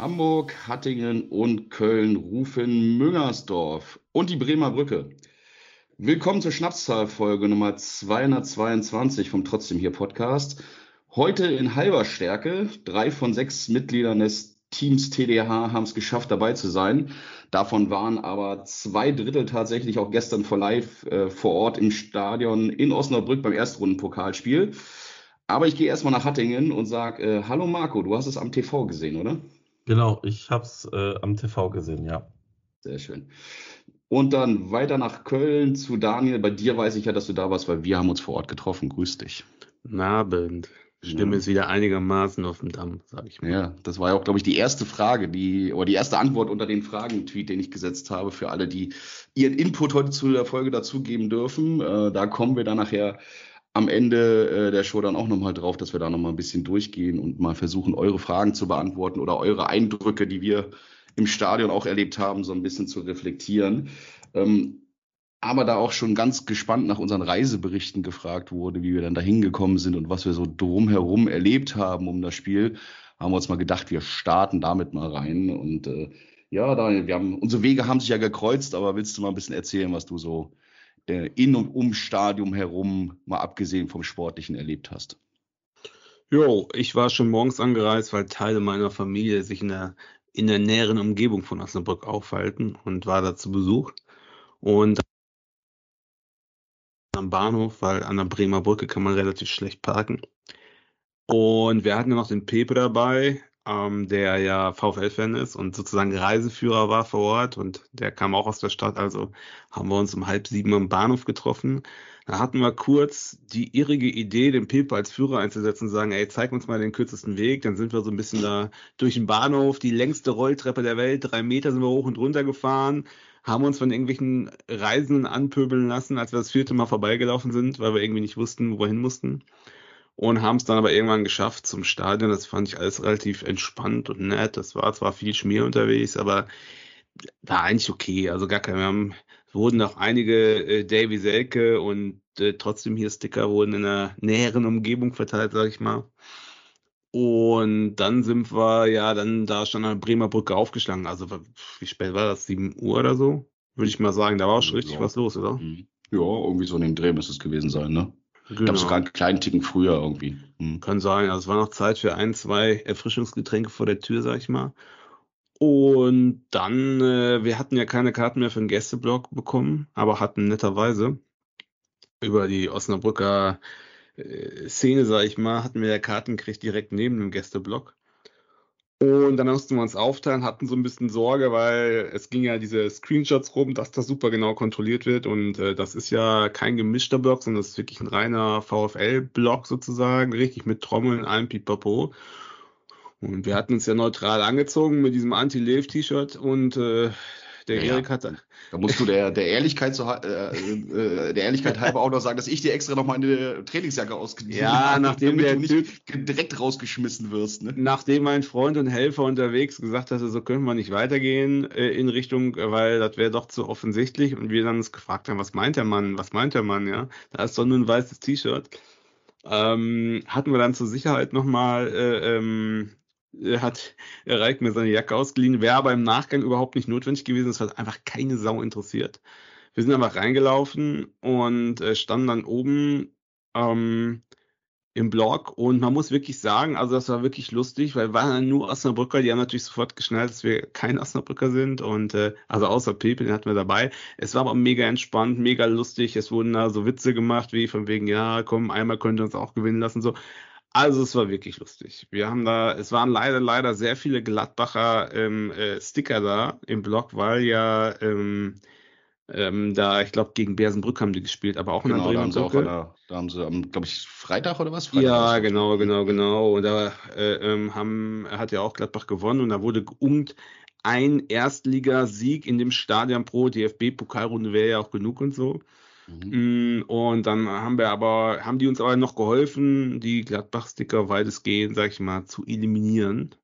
Hamburg, Hattingen und Köln rufen Müngersdorf und die Bremer Brücke. Willkommen zur Schnapszahlfolge Nummer 222 vom Trotzdem hier Podcast. Heute in halber Stärke. Drei von sechs Mitgliedern des Teams TDH haben es geschafft, dabei zu sein. Davon waren aber zwei Drittel tatsächlich auch gestern vor live äh, vor Ort im Stadion in Osnabrück beim Erstrundenpokalspiel. Aber ich gehe erstmal nach Hattingen und sage, äh, hallo Marco, du hast es am TV gesehen, oder? Genau, ich habe es äh, am TV gesehen, ja. Sehr schön. Und dann weiter nach Köln zu Daniel. Bei dir weiß ich ja, dass du da warst, weil wir haben uns vor Ort getroffen. Grüß dich. Guten Abend. Stimme Ja. ist wieder einigermaßen auf dem Damm, sag ich mal. Ja, das war ja auch, glaube ich, die erste Frage, die, oder die erste Antwort unter den Fragen-Tweet, den ich gesetzt habe, für alle, die ihren Input heute zu der Folge dazugeben dürfen. Äh, da kommen wir dann nachher am Ende äh, der Show dann auch nochmal drauf, dass wir da nochmal ein bisschen durchgehen und mal versuchen, eure Fragen zu beantworten oder eure Eindrücke, die wir im Stadion auch erlebt haben, so ein bisschen zu reflektieren. Ähm, aber da auch schon ganz gespannt nach unseren Reiseberichten gefragt wurde, wie wir dann da hingekommen sind und was wir so drumherum erlebt haben um das Spiel, haben wir uns mal gedacht, wir starten damit mal rein. Und äh, ja, Daniel, wir haben, unsere Wege haben sich ja gekreuzt, aber willst du mal ein bisschen erzählen, was du so äh, in und um Stadium herum, mal abgesehen vom Sportlichen, erlebt hast? Jo, ich war schon morgens angereist, weil Teile meiner Familie sich in der, in der näheren Umgebung von Osnabrück aufhalten und war da zu Besuch. Und am Bahnhof, weil an der Bremer Brücke kann man relativ schlecht parken. Und wir hatten ja noch den Pepe dabei, ähm, der ja VfL-Fan ist und sozusagen Reiseführer war vor Ort und der kam auch aus der Stadt, also haben wir uns um halb sieben am Bahnhof getroffen. Da hatten wir kurz die irrige Idee, den Pepe als Führer einzusetzen und sagen, ey, zeig uns mal den kürzesten Weg. Dann sind wir so ein bisschen da durch den Bahnhof, die längste Rolltreppe der Welt, drei Meter sind wir hoch und runter gefahren, haben uns von irgendwelchen Reisenden anpöbeln lassen, als wir das vierte Mal vorbeigelaufen sind, weil wir irgendwie nicht wussten, wo wir hin mussten. Und haben es dann aber irgendwann geschafft zum Stadion. Das fand ich alles relativ entspannt und nett. Das war zwar viel Schmier unterwegs, aber war eigentlich okay. Also gar kein, wir haben, es wurden auch einige äh, Davy Selke und äh, trotzdem hier Sticker wurden in einer näheren Umgebung verteilt, sag ich mal. Und dann sind wir ja dann da schon an der Bremer Brücke aufgeschlagen. Also wie spät war das? 7 Uhr oder so? Würde ich mal sagen. Da war auch schon richtig Ja. was los, oder? Mhm. Ja, irgendwie so in dem Dreh müsste es gewesen sein, ne? Ich Genau. glaube sogar einen kleinen Ticken früher irgendwie. Mhm. Kann sein. Also es war noch Zeit für ein, zwei Erfrischungsgetränke vor der Tür, sag ich mal. Und dann, äh, wir hatten ja keine Karten mehr für den Gästeblock bekommen, aber hatten netterweise über die Osnabrücker äh, Szene, sag ich mal, hatten wir ja Karten gekriegt direkt neben dem Gästeblock. Und dann mussten wir uns aufteilen, hatten so ein bisschen Sorge, weil es ging ja diese Screenshots rum, dass das super genau kontrolliert wird. Und äh, das ist ja kein gemischter Block, sondern das ist wirklich ein reiner VfL-Block sozusagen, richtig mit Trommeln, allem Pipapo. Und wir hatten uns ja neutral angezogen mit diesem Anti-Lev-T-Shirt und äh, der Ja. Erik hatte. Da musst du der, der, Ehrlichkeit zu, äh, äh, der Ehrlichkeit halber auch noch sagen, dass ich dir extra noch meine Trainingsjacke ausgeliehen Ja, habe, nachdem damit der du nicht direkt rausgeschmissen wirst. Ne? Nachdem mein Freund und Helfer unterwegs gesagt hatte, so können wir nicht weitergehen äh, in Richtung, weil das wäre doch zu offensichtlich und wir dann uns gefragt haben, was meint der Mann, was meint der Mann, ja? Da ist doch nur ein weißes T-Shirt. Ähm, hatten wir dann zur Sicherheit nochmal, äh, ähm, äh, hat Reik mir seine Jacke ausgeliehen, wäre aber im Nachgang überhaupt nicht notwendig gewesen, es hat einfach keine Sau interessiert. Wir sind einfach reingelaufen und äh, standen dann oben ähm, im Blog und man muss wirklich sagen, also das war wirklich lustig, weil waren dann nur Osnabrücker, die haben natürlich sofort geschnallt, dass wir kein Osnabrücker sind und äh, also außer Pepe, den hatten wir dabei. Es war aber mega entspannt, mega lustig, es wurden da so Witze gemacht, wie von wegen, ja, komm, einmal könnt ihr uns auch gewinnen lassen, so. Also es war wirklich lustig. Wir haben da, es waren leider, leider sehr viele Gladbacher ähm, äh, Sticker da im Blog, weil ja ähm, ähm, da, ich glaube, gegen Bersenbrück haben die gespielt, aber auch in Genau, der da haben Brücke. da, haben sie, glaube ich, Freitag oder was? Freitag Ja, genau, genau, genau. Und da äh, ähm, haben, hat ja auch Gladbach gewonnen und da wurde geungt, ein Erstligasieg in dem Stadion pro DFB-Pokalrunde wäre ja auch genug und so. Mhm. Mm, Und dann haben wir aber, haben die uns aber noch geholfen, die Gladbach-Sticker weitestgehend, sag ich mal, zu eliminieren.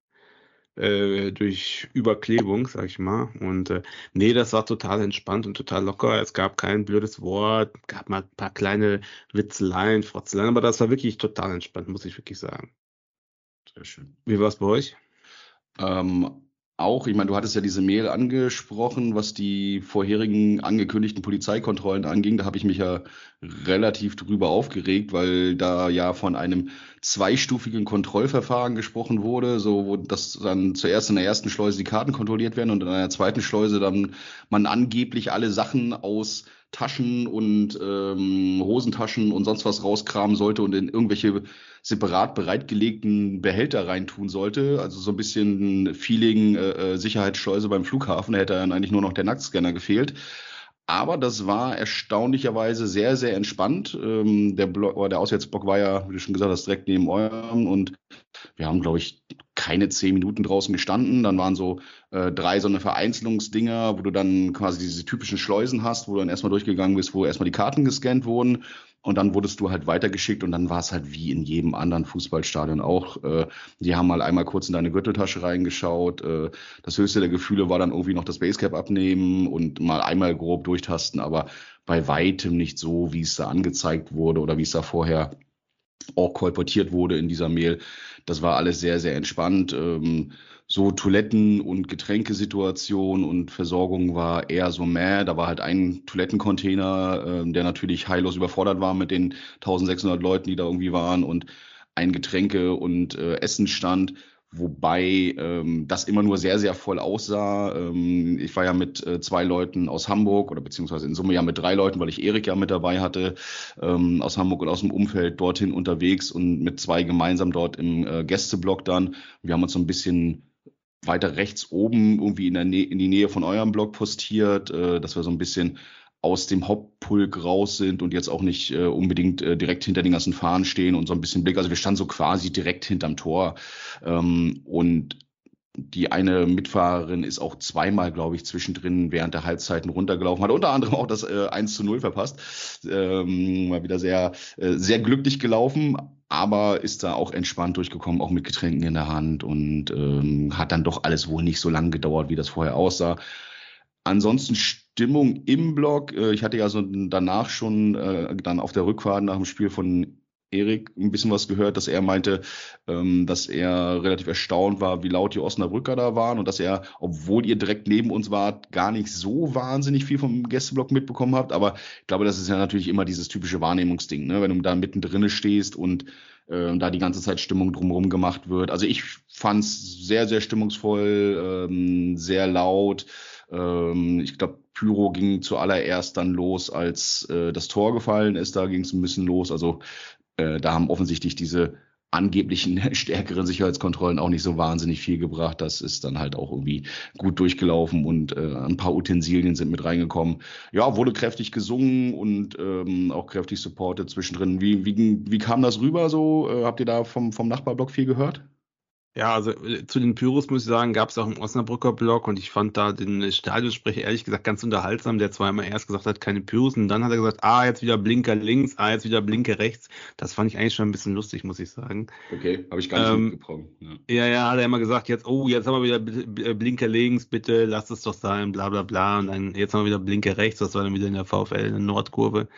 Äh, durch Überklebung, sag ich mal. Und äh, nee, das war total entspannt und total locker. Es gab kein blödes Wort, gab mal ein paar kleine Witzeleien, Frotzeleien, aber das war wirklich total entspannt, muss ich wirklich sagen. Sehr schön. Wie war es bei euch? Ähm, auch, ich meine, du hattest ja diese Mail angesprochen, was die vorherigen angekündigten Polizeikontrollen anging. Da habe ich mich ja relativ drüber aufgeregt, weil da ja von einem zweistufigen Kontrollverfahren gesprochen wurde, so wo das dann zuerst in der ersten Schleuse die Karten kontrolliert werden und in einer zweiten Schleuse dann man angeblich alle Sachen aus Taschen und ähm, Hosentaschen und sonst was rauskramen sollte und in irgendwelche separat bereitgelegten Behälter reintun sollte. Also so ein bisschen Feeling äh, äh, Sicherheitsschleuse beim Flughafen. Da hätte dann eigentlich nur noch der Nacktscanner gefehlt. Aber das war erstaunlicherweise sehr, sehr entspannt. Ähm, der, Block, der Auswärtsblock war ja, wie du schon gesagt hast, direkt neben eurem und wir haben, glaube ich, keine zehn Minuten draußen gestanden. Dann waren so äh, drei so eine Vereinzelungsdinger, wo du dann quasi diese typischen Schleusen hast, wo du dann erstmal durchgegangen bist, wo erstmal die Karten gescannt wurden. Und dann wurdest du halt weitergeschickt und dann war es halt wie in jedem anderen Fußballstadion auch. Äh, die haben mal einmal kurz in deine Gürteltasche reingeschaut. Äh, das höchste der Gefühle war dann irgendwie noch das Basecap abnehmen und mal einmal grob durchtasten, aber bei weitem nicht so, wie es da angezeigt wurde oder wie es da vorher auch kolportiert wurde in dieser Mail. Das war alles sehr, sehr entspannt. Ähm, so Toiletten- und Getränkesituation und Versorgung war eher so mäh. Da war halt ein Toilettencontainer, ähm, der natürlich heillos überfordert war mit den 1600 Leuten, die da irgendwie waren und ein Getränke- und äh, Essenstand. Wobei ähm, das immer nur sehr, sehr voll aussah. Ähm, ich war ja mit äh, zwei Leuten aus Hamburg oder beziehungsweise in Summe ja mit drei Leuten, weil ich Erik ja mit dabei hatte, ähm, aus Hamburg und aus dem Umfeld dorthin unterwegs und mit zwei gemeinsam dort im äh, Gästeblock dann. Wir haben uns so ein bisschen weiter rechts oben irgendwie in, der Nä in die Nähe von eurem Block postiert, äh, dass wir so ein bisschen aus dem Hauptpulk raus sind und jetzt auch nicht äh, unbedingt äh, direkt hinter den ganzen Fahnen stehen und so ein bisschen Blick. Also wir standen so quasi direkt hinterm Tor. Ähm, und die eine Mitfahrerin ist auch zweimal, glaube ich, zwischendrin während der Halbzeiten runtergelaufen, hat unter anderem auch das äh, 1 zu 0 verpasst. Ähm, mal wieder sehr, äh, sehr glücklich gelaufen, aber ist da auch entspannt durchgekommen, auch mit Getränken in der Hand und ähm, hat dann doch alles wohl nicht so lange gedauert, wie das vorher aussah. Ansonsten Stimmung im Block. Äh, ich hatte ja so danach schon äh, dann auf der Rückfahrt nach dem Spiel von Erik ein bisschen was gehört, dass er meinte, ähm, dass er relativ erstaunt war, wie laut die Osnabrücker da waren und dass er, obwohl ihr direkt neben uns wart, gar nicht so wahnsinnig viel vom Gästeblock mitbekommen habt. Aber ich glaube, das ist ja natürlich immer dieses typische Wahrnehmungsding, ne? wenn du da mittendrin stehst und äh, da die ganze Zeit Stimmung drumherum gemacht wird. Also ich fand es sehr, sehr stimmungsvoll, ähm, sehr laut. Ähm, ich glaube, Pyro ging zuallererst dann los, als äh, das Tor gefallen ist. Da ging es ein bisschen los. Also äh, da haben offensichtlich diese angeblichen stärkeren Sicherheitskontrollen auch nicht so wahnsinnig viel gebracht. Das ist dann halt auch irgendwie gut durchgelaufen und äh, ein paar Utensilien sind mit reingekommen. Ja, wurde kräftig gesungen und ähm, auch kräftig supportet zwischendrin. Wie, wie, wie kam das rüber so? Äh, habt ihr da vom, vom Nachbarblock viel gehört? Ja, also äh, zu den Pyros muss ich sagen, gab es auch im Osnabrücker Blog und ich fand da den Stadionsprecher ehrlich gesagt ganz unterhaltsam, der zwar immer erst gesagt hat, keine Pyros und dann hat er gesagt, ah, jetzt wieder Blinker links, ah, jetzt wieder Blinker rechts. Das fand ich eigentlich schon ein bisschen lustig, muss ich sagen. Okay, habe ich gar nicht Ähm, mitbekommen. Ja. Ja, ja, hat er immer gesagt, jetzt, oh, jetzt haben wir wieder Blinker links, bitte lass es doch sein, bla bla bla. Und dann jetzt haben wir wieder Blinker rechts, das war dann wieder in der VfL in der Nordkurve.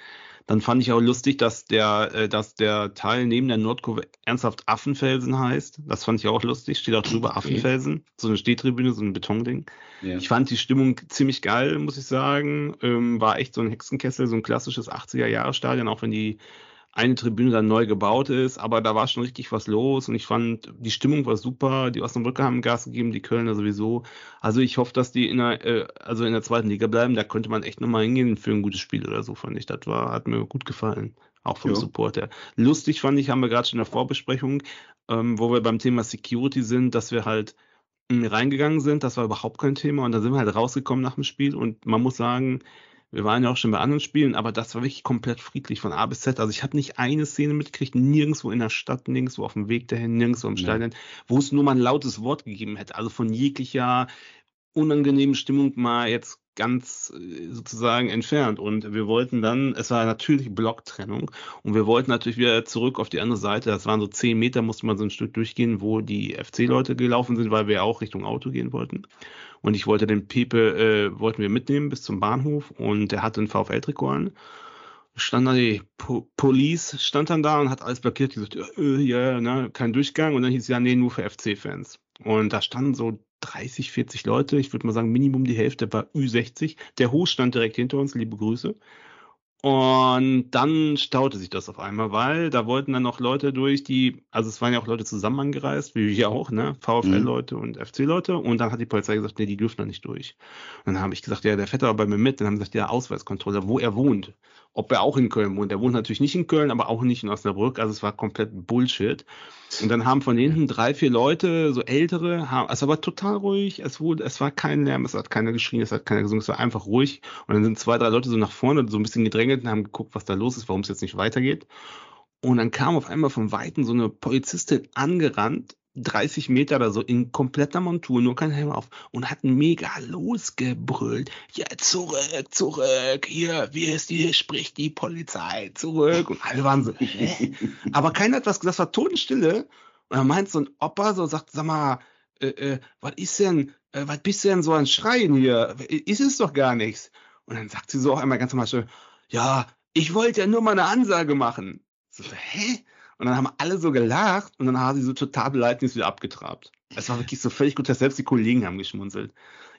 Dann fand ich auch lustig, dass der, äh, dass der Teil neben der Nordkurve ernsthaft Affenfelsen heißt. Das fand ich auch lustig. Steht auch drüber. Affenfelsen. So eine Stehtribüne, so ein Betonding. Ja. Ich fand die Stimmung ziemlich geil, muss ich sagen. Ähm, war echt so ein Hexenkessel, so ein klassisches 80er-Jahre-Stadion, auch wenn die eine Tribüne dann neu gebaut ist, aber da war schon richtig was los und ich fand, die Stimmung war super, die Osnabrücker haben Gas gegeben, die Kölner sowieso. Also ich hoffe, dass die in der, äh, also in der zweiten Liga bleiben, da könnte man echt nochmal hingehen für ein gutes Spiel oder so, fand ich. Das war, hat mir gut gefallen, auch vom Ja. Support her. Lustig fand ich, haben wir gerade schon in der Vorbesprechung, ähm, wo wir beim Thema Security sind, dass wir halt mh, reingegangen sind, das war überhaupt kein Thema und dann sind wir halt rausgekommen nach dem Spiel und man muss sagen, wir waren ja auch schon bei anderen Spielen, aber das war wirklich komplett friedlich von A bis Z. Also ich habe nicht eine Szene mitgekriegt, nirgendwo in der Stadt, nirgendwo auf dem Weg dahin, nirgendwo im Nee. Stadion, wo es nur mal ein lautes Wort gegeben hätte. Also von jeglicher unangenehmen Stimmung mal jetzt ganz äh, sozusagen entfernt. Und wir wollten dann, es war natürlich Blocktrennung und wir wollten natürlich wieder zurück auf die andere Seite. Das waren so zehn Meter, musste man so ein Stück durchgehen, wo die FC-Leute gelaufen sind, weil wir auch Richtung Auto gehen wollten. Und ich wollte den Pepe, äh, wollten wir mitnehmen bis zum Bahnhof und der hatte ein VfL-Trikot an. Stand da die po Police, stand dann da und hat alles blockiert, gesagt, ja, äh, ja, ne, kein Durchgang. Und dann hieß es, ja, nee, nur für FC-Fans. Und da standen so 30, 40 Leute, ich würde mal sagen, Minimum die Hälfte war Ü60. Der Host stand direkt hinter uns, liebe Grüße. Und dann staute sich das auf einmal, weil da wollten dann noch Leute durch, die, also es waren ja auch Leute zusammen angereist, wie wir auch, ne, VfL-Leute und FC-Leute. Und dann hat die Polizei gesagt, nee, die dürfen da nicht durch. Und dann habe ich gesagt, ja, der fährt aber bei mir mit. Dann haben sie gesagt, ja, Ausweiskontrolle, wo er wohnt. Ob er auch in Köln wohnt. Er wohnt natürlich nicht in Köln, aber auch nicht in Osnabrück. Also es war komplett Bullshit. Und dann haben von hinten drei, vier Leute, so ältere, haben, es war total ruhig, es wurde, es war kein Lärm, es hat keiner geschrien, es hat keiner gesungen, es war einfach ruhig. Und dann sind zwei, drei Leute so nach vorne, so ein bisschen gedrängelt und haben geguckt, was da los ist, warum es jetzt nicht weitergeht. Und dann kam auf einmal vom Weiten so eine Polizistin angerannt, 30 Meter oder so, in kompletter Montur, nur kein Helm auf, und hat mega losgebrüllt. Ja, zurück, zurück, hier, wie ist die, hier spricht die Polizei, zurück. Und alle waren so, hä? Aber keiner hat was gesagt, es war Totenstille. Und dann meint so ein Opa, so sagt, sag mal, äh, äh, was ist denn, äh, was bist du denn so ein Schreien hier? Ist es doch gar nichts. Und dann sagt sie so auch einmal ganz normal so, ja, ich wollte ja nur mal eine Ansage machen. So, hä? Und dann haben alle so gelacht und dann haben sie so total beleidigt wieder abgetrabt. Es war wirklich so völlig gut, dass selbst die Kollegen haben geschmunzelt.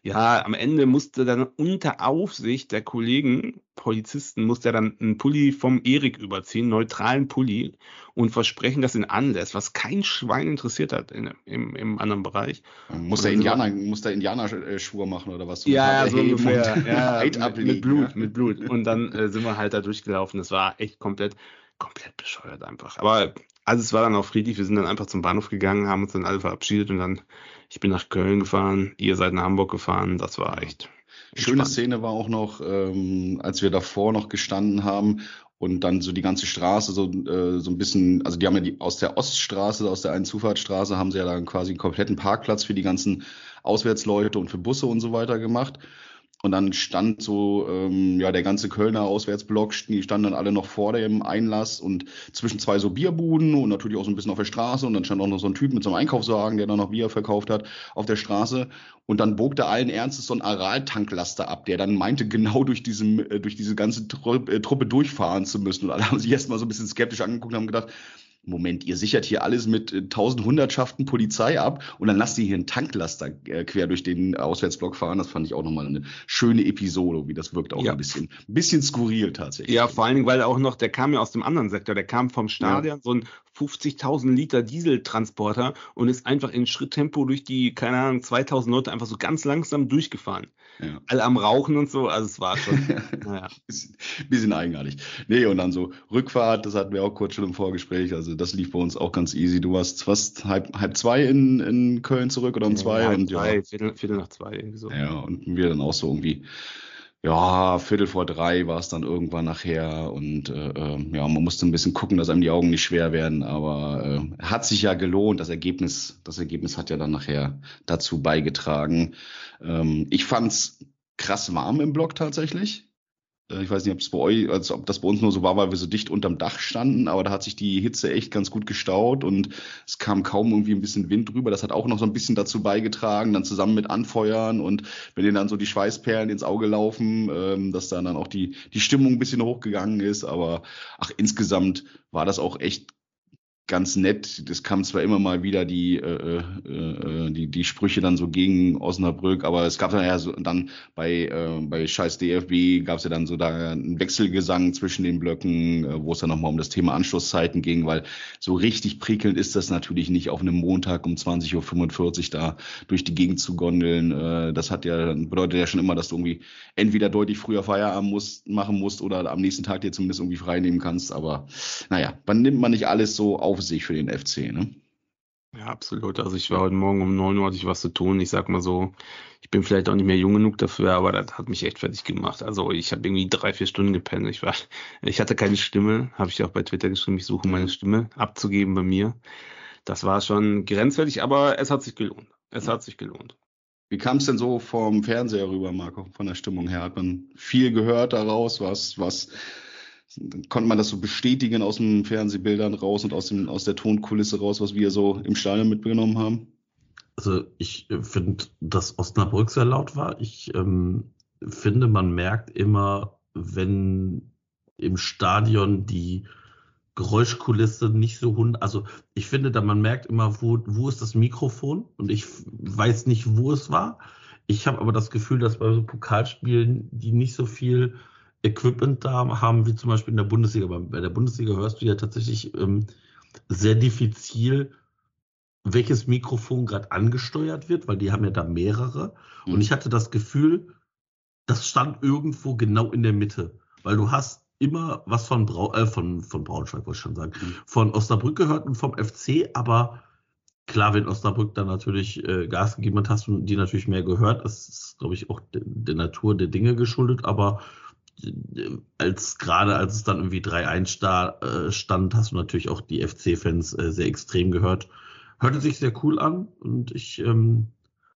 Ja, am Ende musste dann unter Aufsicht der Kollegen, Polizisten, musste er dann einen Pulli vom Erik überziehen, neutralen Pulli, und versprechen, dass ihn anlässt, was kein Schwein interessiert hat in, im, im anderen Bereich. Muss der Indianer, muss der Indianer-Schwur machen oder was? Ja, so ungefähr. Ja, mit, mit Blut, mit Blut. Und dann äh, sind wir halt da durchgelaufen. Das war echt komplett, komplett bescheuert einfach. Aber also es war dann auch friedlich. Wir sind dann einfach zum Bahnhof gegangen, haben uns dann alle verabschiedet und dann, ich bin nach Köln gefahren, ihr seid nach Hamburg gefahren. Das war echt. Schöne entspannt. Szene war auch noch, ähm, als wir davor noch gestanden haben und dann so die ganze Straße so, äh, so ein bisschen, also die haben ja die aus der Oststraße, aus der einen Zufahrtsstraße, haben sie ja dann quasi einen kompletten Parkplatz für die ganzen Auswärtsleute und für Busse und so weiter gemacht. Und dann stand so, ähm, ja, der ganze Kölner Auswärtsblock, die standen dann alle noch vor dem Einlass und zwischen zwei so Bierbuden und natürlich auch so ein bisschen auf der Straße. Und dann stand auch noch so ein Typ mit so einem Einkaufswagen, der dann noch Bier verkauft hat, auf der Straße. Und dann bog da allen Ernstes so ein Aral-Tanklaster ab, der dann meinte, genau durch, diesem, äh, durch diese ganze Tru äh, Truppe durchfahren zu müssen. Und alle haben sich erstmal so ein bisschen skeptisch angeguckt und haben gedacht, Moment, ihr sichert hier alles mit äh, tausend Hundertschaften Polizei ab und dann lasst ihr hier einen Tanklaster äh, quer durch den Auswärtsblock fahren. Das fand ich auch nochmal eine schöne Episode, wie das wirkt auch Ja. ein bisschen, ein bisschen skurril tatsächlich. Ja, vor allen Dingen, weil auch noch, der kam ja aus dem anderen Sektor, der kam vom Stadion, so ein 50.000 Liter Dieseltransporter und ist einfach in Schritttempo durch die, keine Ahnung, 2000 Leute einfach so ganz langsam durchgefahren. Ja. Alle am Rauchen und so, also es war schon, naja. bisschen, eigenartig. Nee, und dann so Rückfahrt, das hatten wir auch kurz schon im Vorgespräch. Also das lief bei uns auch ganz easy. Du warst fast halb, halb zwei in, in Köln zurück oder um zwei. Ja, und zwei, ja, Viertel, Viertel nach zwei, irgendwie so. ja, und wir dann auch so irgendwie, ja, Viertel vor drei war es dann irgendwann nachher. Und äh, äh, ja, man musste ein bisschen gucken, dass einem die Augen nicht schwer werden. Aber äh, hat sich ja gelohnt. Das Ergebnis, das Ergebnis hat ja dann nachher dazu beigetragen. Ähm, ich fand's krass warm im Block tatsächlich. Äh, Ich weiß nicht, ob es bei euch, also ob das bei uns nur so war, weil wir so dicht unterm Dach standen, aber da hat sich die Hitze echt ganz gut gestaut und es kam kaum irgendwie ein bisschen Wind drüber. Das hat auch noch so ein bisschen dazu beigetragen, dann zusammen mit Anfeuern und wenn dir dann so die Schweißperlen ins Auge laufen, ähm, dass dann dann auch die, die Stimmung ein bisschen hochgegangen ist. Aber ach, insgesamt war das auch echt ganz nett. Es kam zwar immer mal wieder die, äh, äh, äh, die, die Sprüche dann so gegen Osnabrück, aber es gab dann ja so dann bei, äh, bei Scheiß DFB gab es ja dann so da einen Wechselgesang zwischen den Blöcken, äh, wo es dann nochmal um das Thema Anschlusszeiten ging, weil so richtig prickelnd ist das natürlich nicht auf einem Montag um 20.45 Uhr da durch die Gegend zu gondeln. Äh, das hat ja, bedeutet ja schon immer, dass du irgendwie entweder deutlich früher Feierabend musst, machen musst oder am nächsten Tag dir zumindest irgendwie frei nehmen kannst. Aber naja, man nimmt man nicht alles so auf sich für den FC, ne? Ja, absolut. Also ich war heute Morgen um 9 Uhr hatte ich was zu tun. Ich sag mal so, ich bin vielleicht auch nicht mehr jung genug dafür, aber das hat mich echt fertig gemacht. Also ich habe irgendwie drei, vier Stunden gepennt. Ich war, ich hatte keine Stimme, habe ich auch bei Twitter geschrieben, ich suche meine Stimme abzugeben bei mir. Das war schon grenzwertig, aber es hat sich gelohnt. Es hat sich gelohnt. Wie kam es denn so vom Fernseher rüber, Marco, von der Stimmung her? Hat man viel gehört daraus, was, was konnte man das so bestätigen aus den Fernsehbildern raus und aus, dem, aus der Tonkulisse raus, was wir so im Stadion mitgenommen haben? Also ich äh, finde, dass Osnabrück sehr laut war. Ich ähm, finde, man merkt immer, wenn im Stadion die Geräuschkulisse nicht so hund. Also ich finde, da man merkt immer, wo, wo ist das Mikrofon und ich weiß nicht, wo es war. Ich habe aber das Gefühl, dass bei so Pokalspielen, die nicht so viel Equipment da haben, wie zum Beispiel in der Bundesliga. Bei der Bundesliga hörst du ja tatsächlich ähm, sehr diffizil, welches Mikrofon gerade angesteuert wird, weil die haben ja da mehrere. Mhm. Und ich hatte das Gefühl, das stand irgendwo genau in der Mitte, weil du hast immer was von, Brau äh, von, von Braunschweig, wollte ich schon sagen, mhm. von Osnabrück gehört und vom FC, aber klar, wenn Osnabrück dann natürlich äh, Gas gegeben hat, hast du die natürlich mehr gehört. Das ist, glaube ich, auch de der Natur der Dinge geschuldet, aber als gerade als es dann irgendwie 3-1 äh, stand, hast du natürlich auch die FC-Fans äh, sehr extrem gehört. Hörte sich sehr cool an und ich ähm,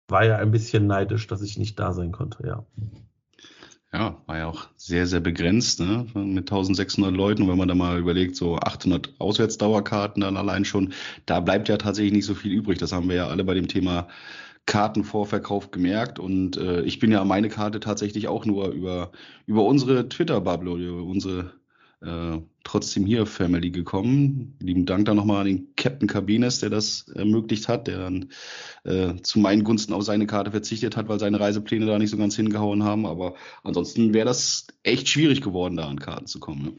war ja ein bisschen neidisch, dass ich nicht da sein konnte, ja. Ja, war ja auch sehr, sehr begrenzt, ne? mit 1600 Leuten. Und wenn man da mal überlegt, so 800 Auswärtsdauerkarten dann allein schon, da bleibt ja tatsächlich nicht so viel übrig. Das haben wir ja alle bei dem Thema Kartenvorverkauf gemerkt und äh, ich bin ja meine Karte tatsächlich auch nur über, über unsere Twitter-Bubble, unsere äh, trotzdem hier Family gekommen. Lieben Dank da nochmal an den Captain Cabines, der das ermöglicht hat, der dann äh, zu meinen Gunsten auf seine Karte verzichtet hat, weil seine Reisepläne da nicht so ganz hingehauen haben. Aber ansonsten wäre das echt schwierig geworden, da an Karten zu kommen. Ne?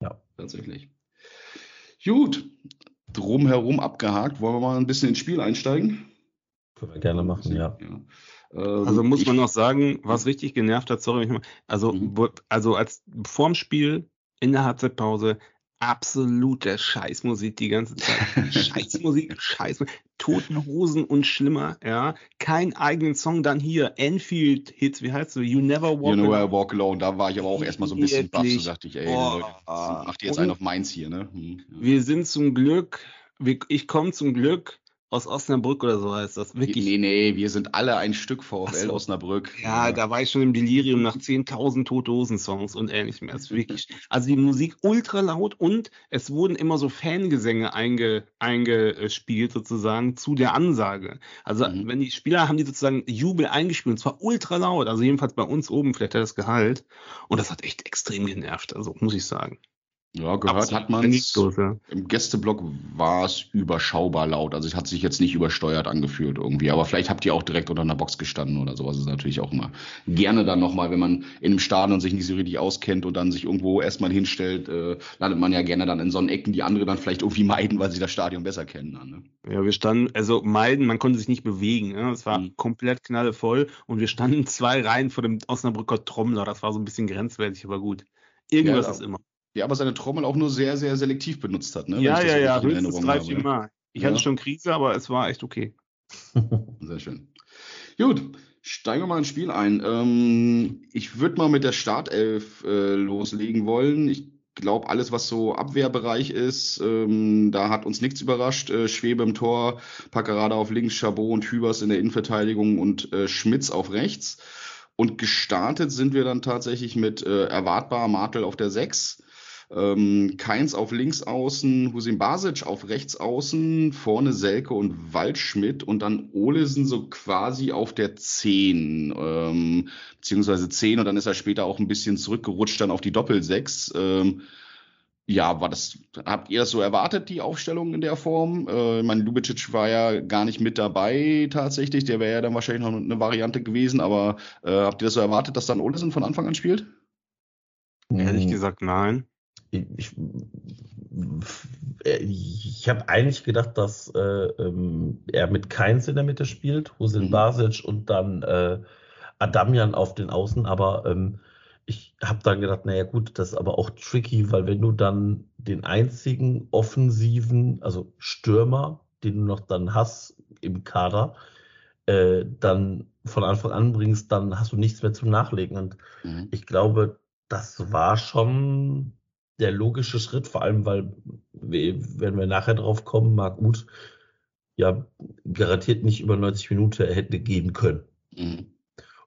Ja, tatsächlich. Gut, drumherum abgehakt. Wollen wir mal ein bisschen ins Spiel einsteigen? Können wir gerne machen, ja. ja. Ähm, also muss man noch sagen, was richtig genervt hat, sorry, also, mhm. also als vorm Spiel in der Halbzeitpause absolute Scheißmusik die ganze Zeit. Scheißmusik, Scheißmusik. Toten Hosen und schlimmer, ja. Kein eigenen Song, dann hier Enfield Hits, wie heißt du? You Never Walk You Never Walk Alone. Da war ich aber auch erstmal so ein bisschen baff, so dachte ich, ey, oh, Leute, macht jetzt einen auf meins hier, ne? Hm, ja. Wir sind zum Glück, ich komme zum Glück aus Osnabrück oder so heißt das. Wirklich. Nee, nee, wir sind alle ein Stück VfL so. Osnabrück. Ja, ja, da war ich schon im Delirium nach 10.000 Tote-Hosen-Songs und ähnlichem. Es wirklich, also die Musik ultra laut und es wurden immer so Fangesänge einge, eingespielt sozusagen zu der Ansage. Also mhm. wenn die Spieler haben die sozusagen Jubel eingespielt und zwar ultra laut, also jedenfalls bei uns oben, vielleicht hat das Gehalt. Und das hat echt extrem genervt, also muss ich sagen. Ja, gehört hat man es. Ja. Im Gästeblock war es überschaubar laut. Also es hat sich jetzt nicht übersteuert angefühlt irgendwie. Aber vielleicht habt ihr auch direkt unter einer Box gestanden oder sowas. Das ist natürlich auch immer gerne dann nochmal, wenn man in einem Stadion sich nicht so richtig auskennt und dann sich irgendwo erstmal hinstellt, äh, landet man ja gerne dann in so einen Ecken, die andere dann vielleicht irgendwie meiden, weil sie das Stadion besser kennen. Dann, ne? Ja, wir standen, also meiden, man konnte sich nicht bewegen. Ne? Es war mhm. komplett knallevoll und wir standen zwei Reihen vor dem Osnabrücker Trommler. Das war so ein bisschen grenzwertig, aber gut. Irgendwas ja, ist immer. Ja, aber seine Trommel auch nur sehr, sehr selektiv benutzt hat, ne? Ja, ja, ja, höchstens drei, vier Mal. Ich ja. hatte schon Krise, aber es war echt okay. Sehr schön. Gut, steigen wir mal ins Spiel ein. Ähm, ich würde mal mit der Startelf äh, loslegen wollen. Ich glaube, alles, was so Abwehrbereich ist, ähm, da hat uns nichts überrascht. Äh, Schwebe im Tor, Packerada auf links, Chabot und Hübers in der Innenverteidigung und äh, Schmitz auf rechts. Und gestartet sind wir dann tatsächlich mit äh, erwartbar Martel auf der 6 ähm, Keins auf links außen, Husin Basic auf rechts außen, vorne Selke und Waldschmidt und dann Olesen so quasi auf der 10, ähm, beziehungsweise 10 und dann ist er später auch ein bisschen zurückgerutscht dann auf die Doppel-6. Ähm, Ja, war das, habt ihr das so erwartet, die Aufstellung in der Form? Äh, ich meine, Lubicic war ja gar nicht mit dabei tatsächlich, der wäre ja dann wahrscheinlich noch eine Variante gewesen, aber äh, habt ihr das so erwartet, dass dann Olesen von Anfang an spielt? Ehrlich gesagt, nein. Ich, ich, ich habe eigentlich gedacht, dass äh, ähm, er mit Keins in der Mitte spielt, Husin Mhm. Basic und dann äh, Adamian auf den Außen, aber ähm, ich habe dann gedacht, naja gut, das ist aber auch tricky, weil wenn du dann den einzigen offensiven, also Stürmer, den du noch dann hast im Kader, äh, dann von Anfang an bringst, dann hast du nichts mehr zum Nachlegen. Und Mhm. ich glaube, das war schon der logische Schritt, vor allem, weil, we- wenn wir nachher drauf kommen, Marc Uth ja garantiert nicht über 90 Minuten hätte gehen können. Mhm.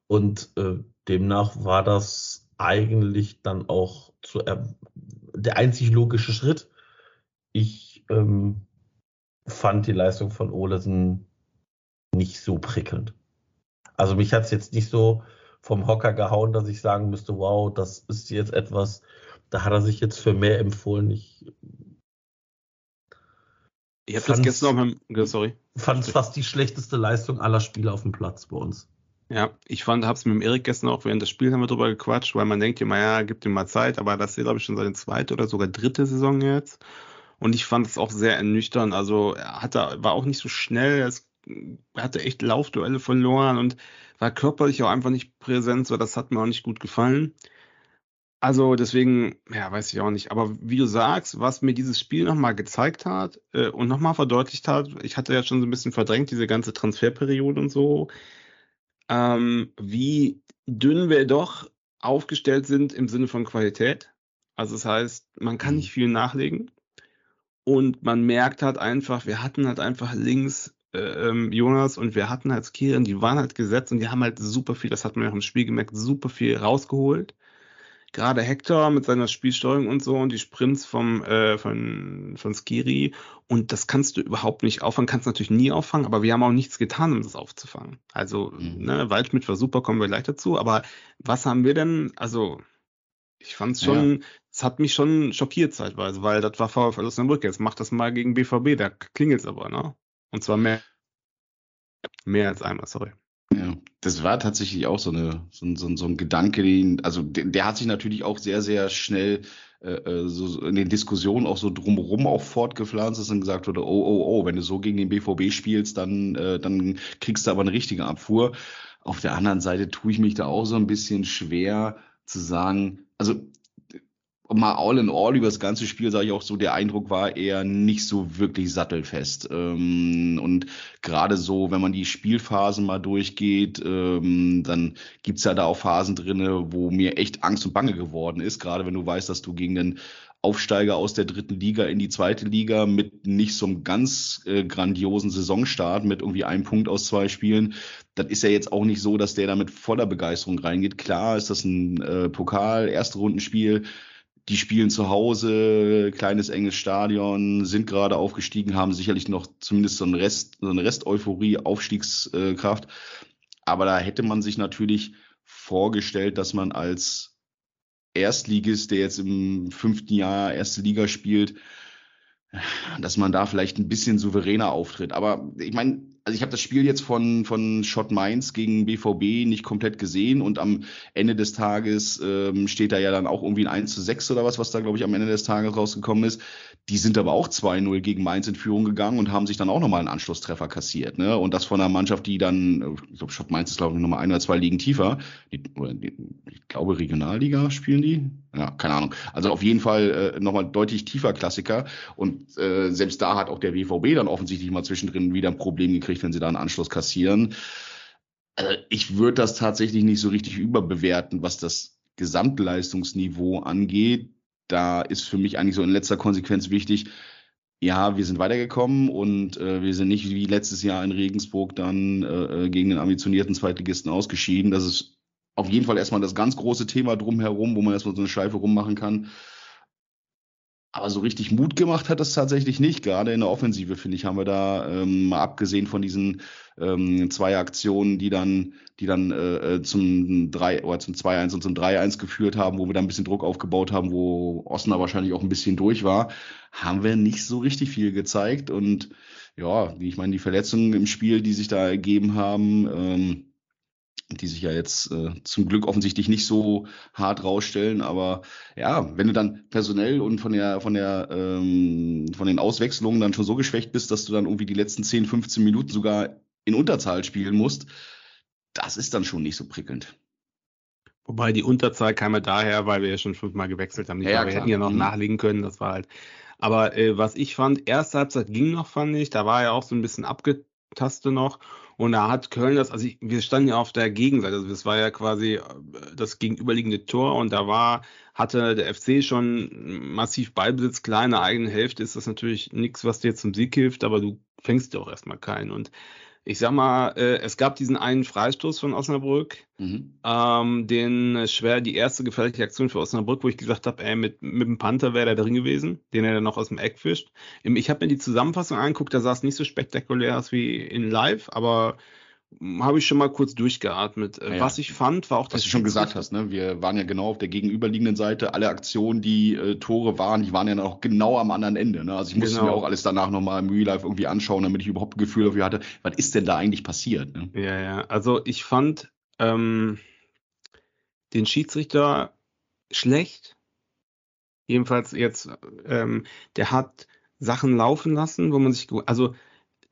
Und äh, demnach war das eigentlich dann auch zu, er der einzig logische Schritt. Ich ähm, fand die Leistung von Olesen nicht so prickelnd. Also mich hat es jetzt nicht so vom Hocker gehauen, dass ich sagen müsste, wow, das ist jetzt etwas, da hat er sich jetzt für mehr empfohlen. Ich Ich habe das gestern auch mit, sorry. fand es fast die schlechteste Leistung aller Spieler auf dem Platz bei uns. Ja, ich fand, hab's mit dem Erik gestern auch während des Spiels haben wir drüber gequatscht, weil man denkt immer, ja, gibt ihm mal Zeit, aber das ist, glaube ich, schon seine zweite oder sogar dritte Saison jetzt. Und ich fand es auch sehr ernüchternd. Also er hatte, war auch nicht so schnell, es, er hatte echt Laufduelle verloren und war körperlich auch einfach nicht präsent, so das hat mir auch nicht gut gefallen. Also deswegen, ja, weiß ich auch nicht. Aber wie du sagst, was mir dieses Spiel nochmal gezeigt hat äh, und nochmal verdeutlicht hat, ich hatte ja schon so ein bisschen verdrängt, diese ganze Transferperiode und so, ähm, wie dünn wir doch aufgestellt sind im Sinne von Qualität. Also das heißt, man kann Mhm. nicht viel nachlegen. Und man merkt halt einfach, wir hatten halt einfach links äh, ähm, Jonas und wir hatten halt Skieren, die waren halt gesetzt und die haben halt super viel, das hat man ja auch im Spiel gemerkt, super viel rausgeholt. Gerade Hector mit seiner Spielsteuerung und so und die Sprints vom, äh, von, von Skiri. Und das kannst du überhaupt nicht auffangen, kannst natürlich nie auffangen, aber wir haben auch nichts getan, um das aufzufangen. Also, Mhm. ne, Waldschmidt war super, kommen wir gleich dazu. Aber was haben wir denn, also, ich fand's schon, es hat mich schon schockiert zeitweise, weil das war VfL Osnabrück. Jetzt macht das mal gegen BVB, da klingelt's aber, ne? Und zwar mehr, mehr als einmal, sorry. Ja, das war tatsächlich auch so, eine, so, ein- so, ein- so ein Gedanke, den, also der, der hat sich natürlich auch sehr, sehr schnell äh, äh, so in den Diskussionen auch so drumherum auch fortgepflanzt, dass dann gesagt wurde, oh, oh, oh, wenn du so gegen den BVB spielst, dann, äh, dann kriegst du aber eine richtige Abfuhr. Auf der anderen Seite tue ich mich da auch so ein bisschen schwer zu sagen, also mal all in all über das ganze Spiel sage ich auch so, der Eindruck war eher nicht so wirklich sattelfest. Ähm, und gerade so, wenn man die Spielphasen mal durchgeht, ähm, dann gibt's ja da auch Phasen drinne, wo mir echt Angst und Bange geworden ist. Gerade wenn du weißt, dass du gegen den Aufsteiger aus der dritten Liga in die zweite Liga mit nicht so einem ganz äh, grandiosen Saisonstart mit irgendwie einem Punkt aus zwei Spielen. Das ist ja jetzt auch nicht so, dass der da mit voller Begeisterung reingeht. Klar ist das ein äh, Pokal, erste Rundenspiel. Die spielen zu Hause, kleines enges Stadion, sind gerade aufgestiegen, haben sicherlich noch zumindest so, einen Rest, so eine Rest-Euphorie, Aufstiegskraft. Aber da hätte man sich natürlich vorgestellt, dass man als Erstligist, der jetzt im fünften Jahr erste Liga spielt, dass man da vielleicht ein bisschen souveräner auftritt. Aber ich meine, also ich habe das Spiel jetzt von, von Schott Mainz gegen BVB nicht komplett gesehen und am Ende des Tages ähm, steht da ja dann auch irgendwie ein 1 zu 6 oder was, was da, glaube ich, am Ende des Tages rausgekommen ist. Die sind aber auch 2-0 gegen Mainz in Führung gegangen und haben sich dann auch nochmal einen Anschlusstreffer kassiert. Ne? Und das von einer Mannschaft, die dann, ich glaube, Schott Mainz ist, glaube ich, nochmal ein oder zwei Ligen tiefer. Die, die, ich glaube, Regionalliga spielen die. Ja, keine Ahnung. Also auf jeden Fall äh, nochmal deutlich tiefer Klassiker. Und äh, selbst da hat auch der BVB dann offensichtlich mal zwischendrin wieder ein Problem gekriegt, wenn sie da einen Anschluss kassieren. Also ich würde das tatsächlich nicht so richtig überbewerten, was das Gesamtleistungsniveau angeht. Da ist für mich eigentlich so in letzter Konsequenz wichtig, ja, wir sind weitergekommen und äh, wir sind nicht wie letztes Jahr in Regensburg dann äh, gegen den ambitionierten Zweitligisten ausgeschieden. Das ist auf jeden Fall erstmal das ganz große Thema drumherum, wo man erstmal so eine Schleife rummachen kann. Aber so richtig Mut gemacht hat das tatsächlich nicht. Gerade in der Offensive, finde ich, haben wir da, ähm, mal abgesehen von diesen ähm, zwei Aktionen, die dann, die dann äh, äh zum 3 oder zum 2-1 und zum 3-1 geführt haben, wo wir da ein bisschen Druck aufgebaut haben, wo Osnabrück wahrscheinlich auch ein bisschen durch war, haben wir nicht so richtig viel gezeigt. Und ja, ich meine, die Verletzungen im Spiel, die sich da ergeben haben, ähm, die sich ja jetzt äh, zum Glück offensichtlich nicht so hart rausstellen. Aber ja, wenn du dann personell und von der, von der, ähm, von den Auswechslungen dann schon so geschwächt bist, dass du dann irgendwie die letzten 10, 15 Minuten sogar in Unterzahl spielen musst, das ist dann schon nicht so prickelnd. Wobei die Unterzahl kam ja daher, weil wir ja schon fünfmal gewechselt haben. Ja, wir hätten ja noch mhm. nachlegen können, das war halt. Aber äh, was ich fand, erste Halbzeit ging noch, fand ich. Da war ja auch so ein bisschen abgetastet noch. Und da hat Köln das, also ich, wir standen ja auf der Gegenseite, also das war ja quasi äh, das gegenüberliegende Tor. Und da war, hatte der FC schon massiv Ballbesitz, klar in eigenen Hälfte ist das natürlich nichts, was dir zum Sieg hilft, aber du fängst ja auch erstmal keinen. Und ich sag mal, äh, es gab diesen einen Freistoß von Osnabrück, mhm. ähm, den schwer die erste gefährliche Aktion für Osnabrück, wo ich gesagt habe, ey, mit, mit dem Panther wäre der drin gewesen, den er dann noch aus dem Eck fischt. Ich habe mir die Zusammenfassung angeguckt, da sah es nicht so spektakulär aus wie in Live, aber habe ich schon mal kurz durchgeatmet. Äh, ja, Was ich fand, war auch das. Was du schon gesagt hast, ne? Wir waren ja genau auf der gegenüberliegenden Seite. Alle Aktionen, die äh, Tore waren, die waren ja noch genau am anderen Ende. Ne? Also ich musste genau. mir auch alles danach nochmal im Real Life irgendwie anschauen, damit ich überhaupt ein Gefühl dafür hatte, was ist denn da eigentlich passiert? Ne? Ja, ja. Also ich fand ähm, den Schiedsrichter schlecht. Jedenfalls jetzt, ähm, der hat Sachen laufen lassen, wo man sich, also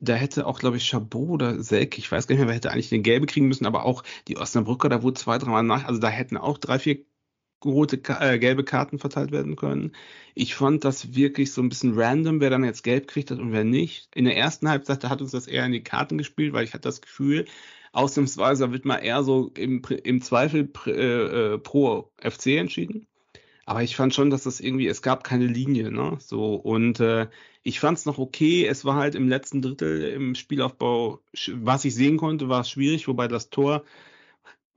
da hätte auch, glaube ich, Chabot oder Selk, ich weiß gar nicht mehr, wer hätte eigentlich den Gelbe kriegen müssen, aber auch die Osnabrücker, da wurde zwei, dreimal nach, also da hätten auch drei, vier rote, äh, gelbe Karten verteilt werden können. Ich fand das wirklich so ein bisschen random, wer dann jetzt gelb kriegt hat und wer nicht. In der ersten Halbzeit hat uns das eher in die Karten gespielt, weil ich hatte das Gefühl, ausnahmsweise wird man eher so im, im Zweifel äh, äh, pro FC entschieden. Aber ich fand schon, dass das irgendwie, es gab keine Linie, ne? So, und äh, ich fand es noch okay. Es war halt im letzten Drittel im Spielaufbau, was ich sehen konnte, war es schwierig, wobei das Tor,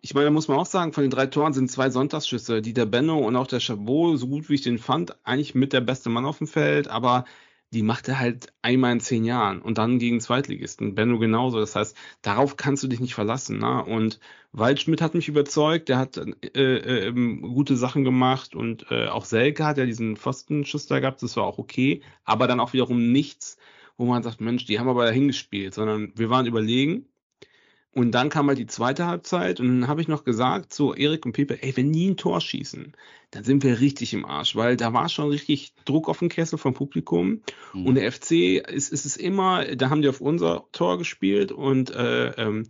ich meine, da muss man auch sagen, von den drei Toren sind zwei Sonntagsschüsse, die der Benno und auch der Chabot, so gut wie ich den fand, eigentlich mit der beste Mann auf dem Feld, aber die macht er halt einmal in zehn Jahren und dann gegen Zweitligisten. Benno genauso. Das heißt, darauf kannst du dich nicht verlassen. Ne? Und Waldschmidt hat mich überzeugt, der hat äh, äh, gute Sachen gemacht und äh, auch Selke hat ja diesen Pfostenschuss da gehabt, das war auch okay, aber dann auch wiederum nichts, wo man sagt, Mensch, die haben aber dahin gespielt, sondern wir waren überlegen und dann kam halt die zweite Halbzeit und dann habe ich noch gesagt zu Erik und Pepe, ey, wenn die ein Tor schießen, dann sind wir richtig im Arsch, weil da war schon richtig Druck auf den Kessel vom Publikum. Mhm. Und der FC ist, ist es immer, da haben die auf unser Tor gespielt und äh, ähm,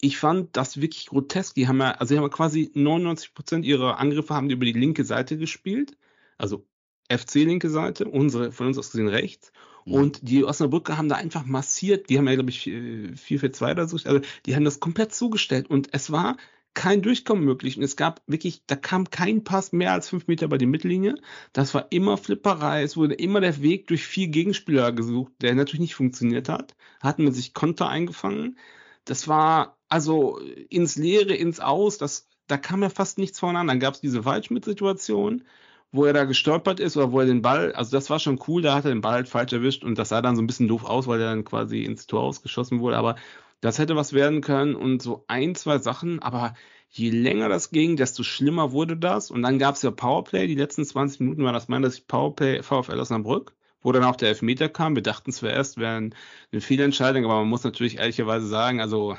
ich fand das wirklich grotesk. Die haben ja, also die haben quasi 99 Prozent ihrer Angriffe haben die über die linke Seite gespielt, also FC linke Seite, unsere von uns aus gesehen rechts. Mhm. Und die Osnabrücker haben da einfach massiert, die haben ja, glaube ich, 4 für 2 oder so, also die haben das komplett zugestellt und es war kein Durchkommen möglich. Und es gab wirklich, da kam kein Pass mehr als fünf Meter bei der Mittellinie. Das war immer Flipperei. Es wurde immer der Weg durch vier Gegenspieler gesucht, der natürlich nicht funktioniert hat. Hatten man sich Konter eingefangen. Das war also ins Leere, ins Aus. Das, da kam ja fast nichts voneinander. Dann gab es diese Waldschmidt-Situation wo er da gestolpert ist oder wo er den Ball, also das war schon cool, da hat er den Ball halt falsch erwischt und das sah dann so ein bisschen doof aus, weil er dann quasi ins Tor ausgeschossen wurde, aber das hätte was werden können und so ein, zwei Sachen, aber je länger das ging, desto schlimmer wurde das und dann gab es ja Powerplay, die letzten 20 Minuten war das meiner Sicht Powerplay VfL Osnabrück, wo dann auch der Elfmeter kam, wir dachten zuerst, wäre eine Fehlentscheidung, aber man muss natürlich ehrlicherweise sagen, also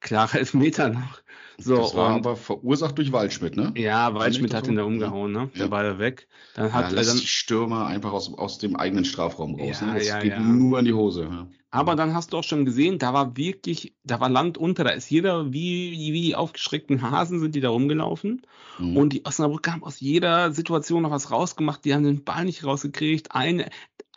klare Elfmeter noch. So, das war und, aber verursacht durch Waldschmidt, ne? Ja, Waldschmidt hat ihn da umgehauen, ne? Der ja. war weg. Dann hat ja, er dann die Stürmer einfach aus, aus dem eigenen Strafraum raus. Ja, ne? Das ja, geht ja. nur in die Hose. Aber dann hast du auch schon gesehen, da war wirklich, da war Land unter, da ist jeder, wie, wie die aufgeschreckten Hasen sind die da rumgelaufen. Mhm. Und die Osnabrück haben aus jeder Situation noch was rausgemacht, die haben den Ball nicht rausgekriegt. Eine,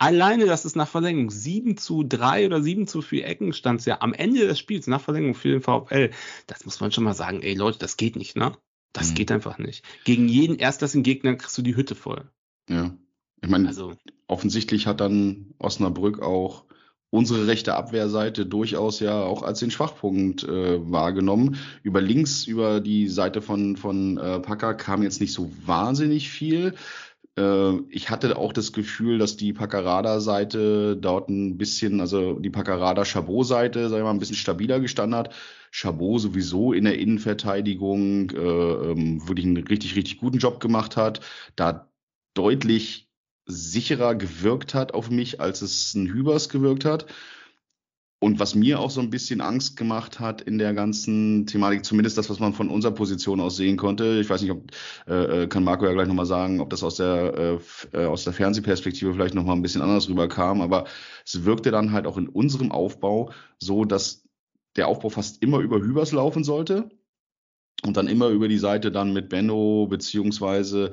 alleine, dass es nach Verlängerung 7 zu 3 oder 7 zu 4 Ecken stand ja am Ende des Spiels nach Verlängerung für den VfL, das muss man schon mal sagen, ey Leute, das geht nicht, ne? Das mhm. geht einfach nicht. Gegen jeden erstklassigen Gegner kriegst du die Hütte voll. Ja. Ich meine, also, offensichtlich hat dann Osnabrück auch unsere rechte Abwehrseite durchaus ja auch als den Schwachpunkt äh, wahrgenommen. Über links, über die Seite von, von äh, Packer kam jetzt nicht so wahnsinnig viel ich hatte auch das Gefühl, dass die Paccarada-Seite dort ein bisschen, also die Paccarada-Chabot-Seite, sagen wir mal, ein bisschen stabiler gestanden hat. Chabot sowieso in der Innenverteidigung äh, ähm, wirklich einen richtig, richtig guten Job gemacht hat, da deutlich sicherer gewirkt hat auf mich, als es ein Hübers gewirkt hat. Und was mir auch so ein bisschen Angst gemacht hat in der ganzen Thematik, zumindest das, was man von unserer Position aus sehen konnte, ich weiß nicht, ob äh, äh kann Marco ja gleich nochmal sagen, ob das aus der äh, äh, aus der Fernsehperspektive vielleicht nochmal ein bisschen anders rüberkam, aber es wirkte dann halt auch in unserem Aufbau so, dass der Aufbau fast immer über Hübers laufen sollte und dann immer über die Seite dann mit Benno beziehungsweise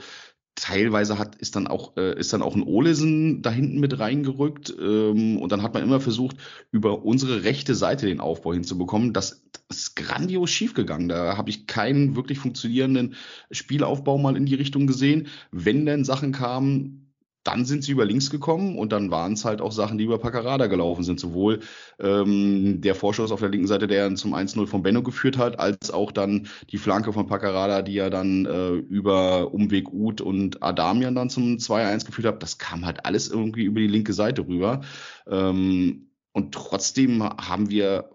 teilweise hat, ist dann auch, äh, ist dann auch ein Olesen da hinten mit reingerückt. Ähm, und dann hat man immer versucht, über unsere rechte Seite den Aufbau hinzubekommen. Das, das ist grandios schiefgegangen. Da habe ich keinen wirklich funktionierenden Spielaufbau mal in die Richtung gesehen. Wenn denn Sachen kamen, dann sind sie über links gekommen und dann waren es halt auch Sachen, die über Paccarada gelaufen sind. Sowohl ähm, der Vorschuss auf der linken Seite, der zum 1-0 von Benno geführt hat, als auch dann die Flanke von Paccarada, die ja dann äh, über Umweg Uth und Adamian dann zum 2-1 geführt hat. Das kam halt alles irgendwie über die linke Seite rüber. Ähm, und trotzdem haben wir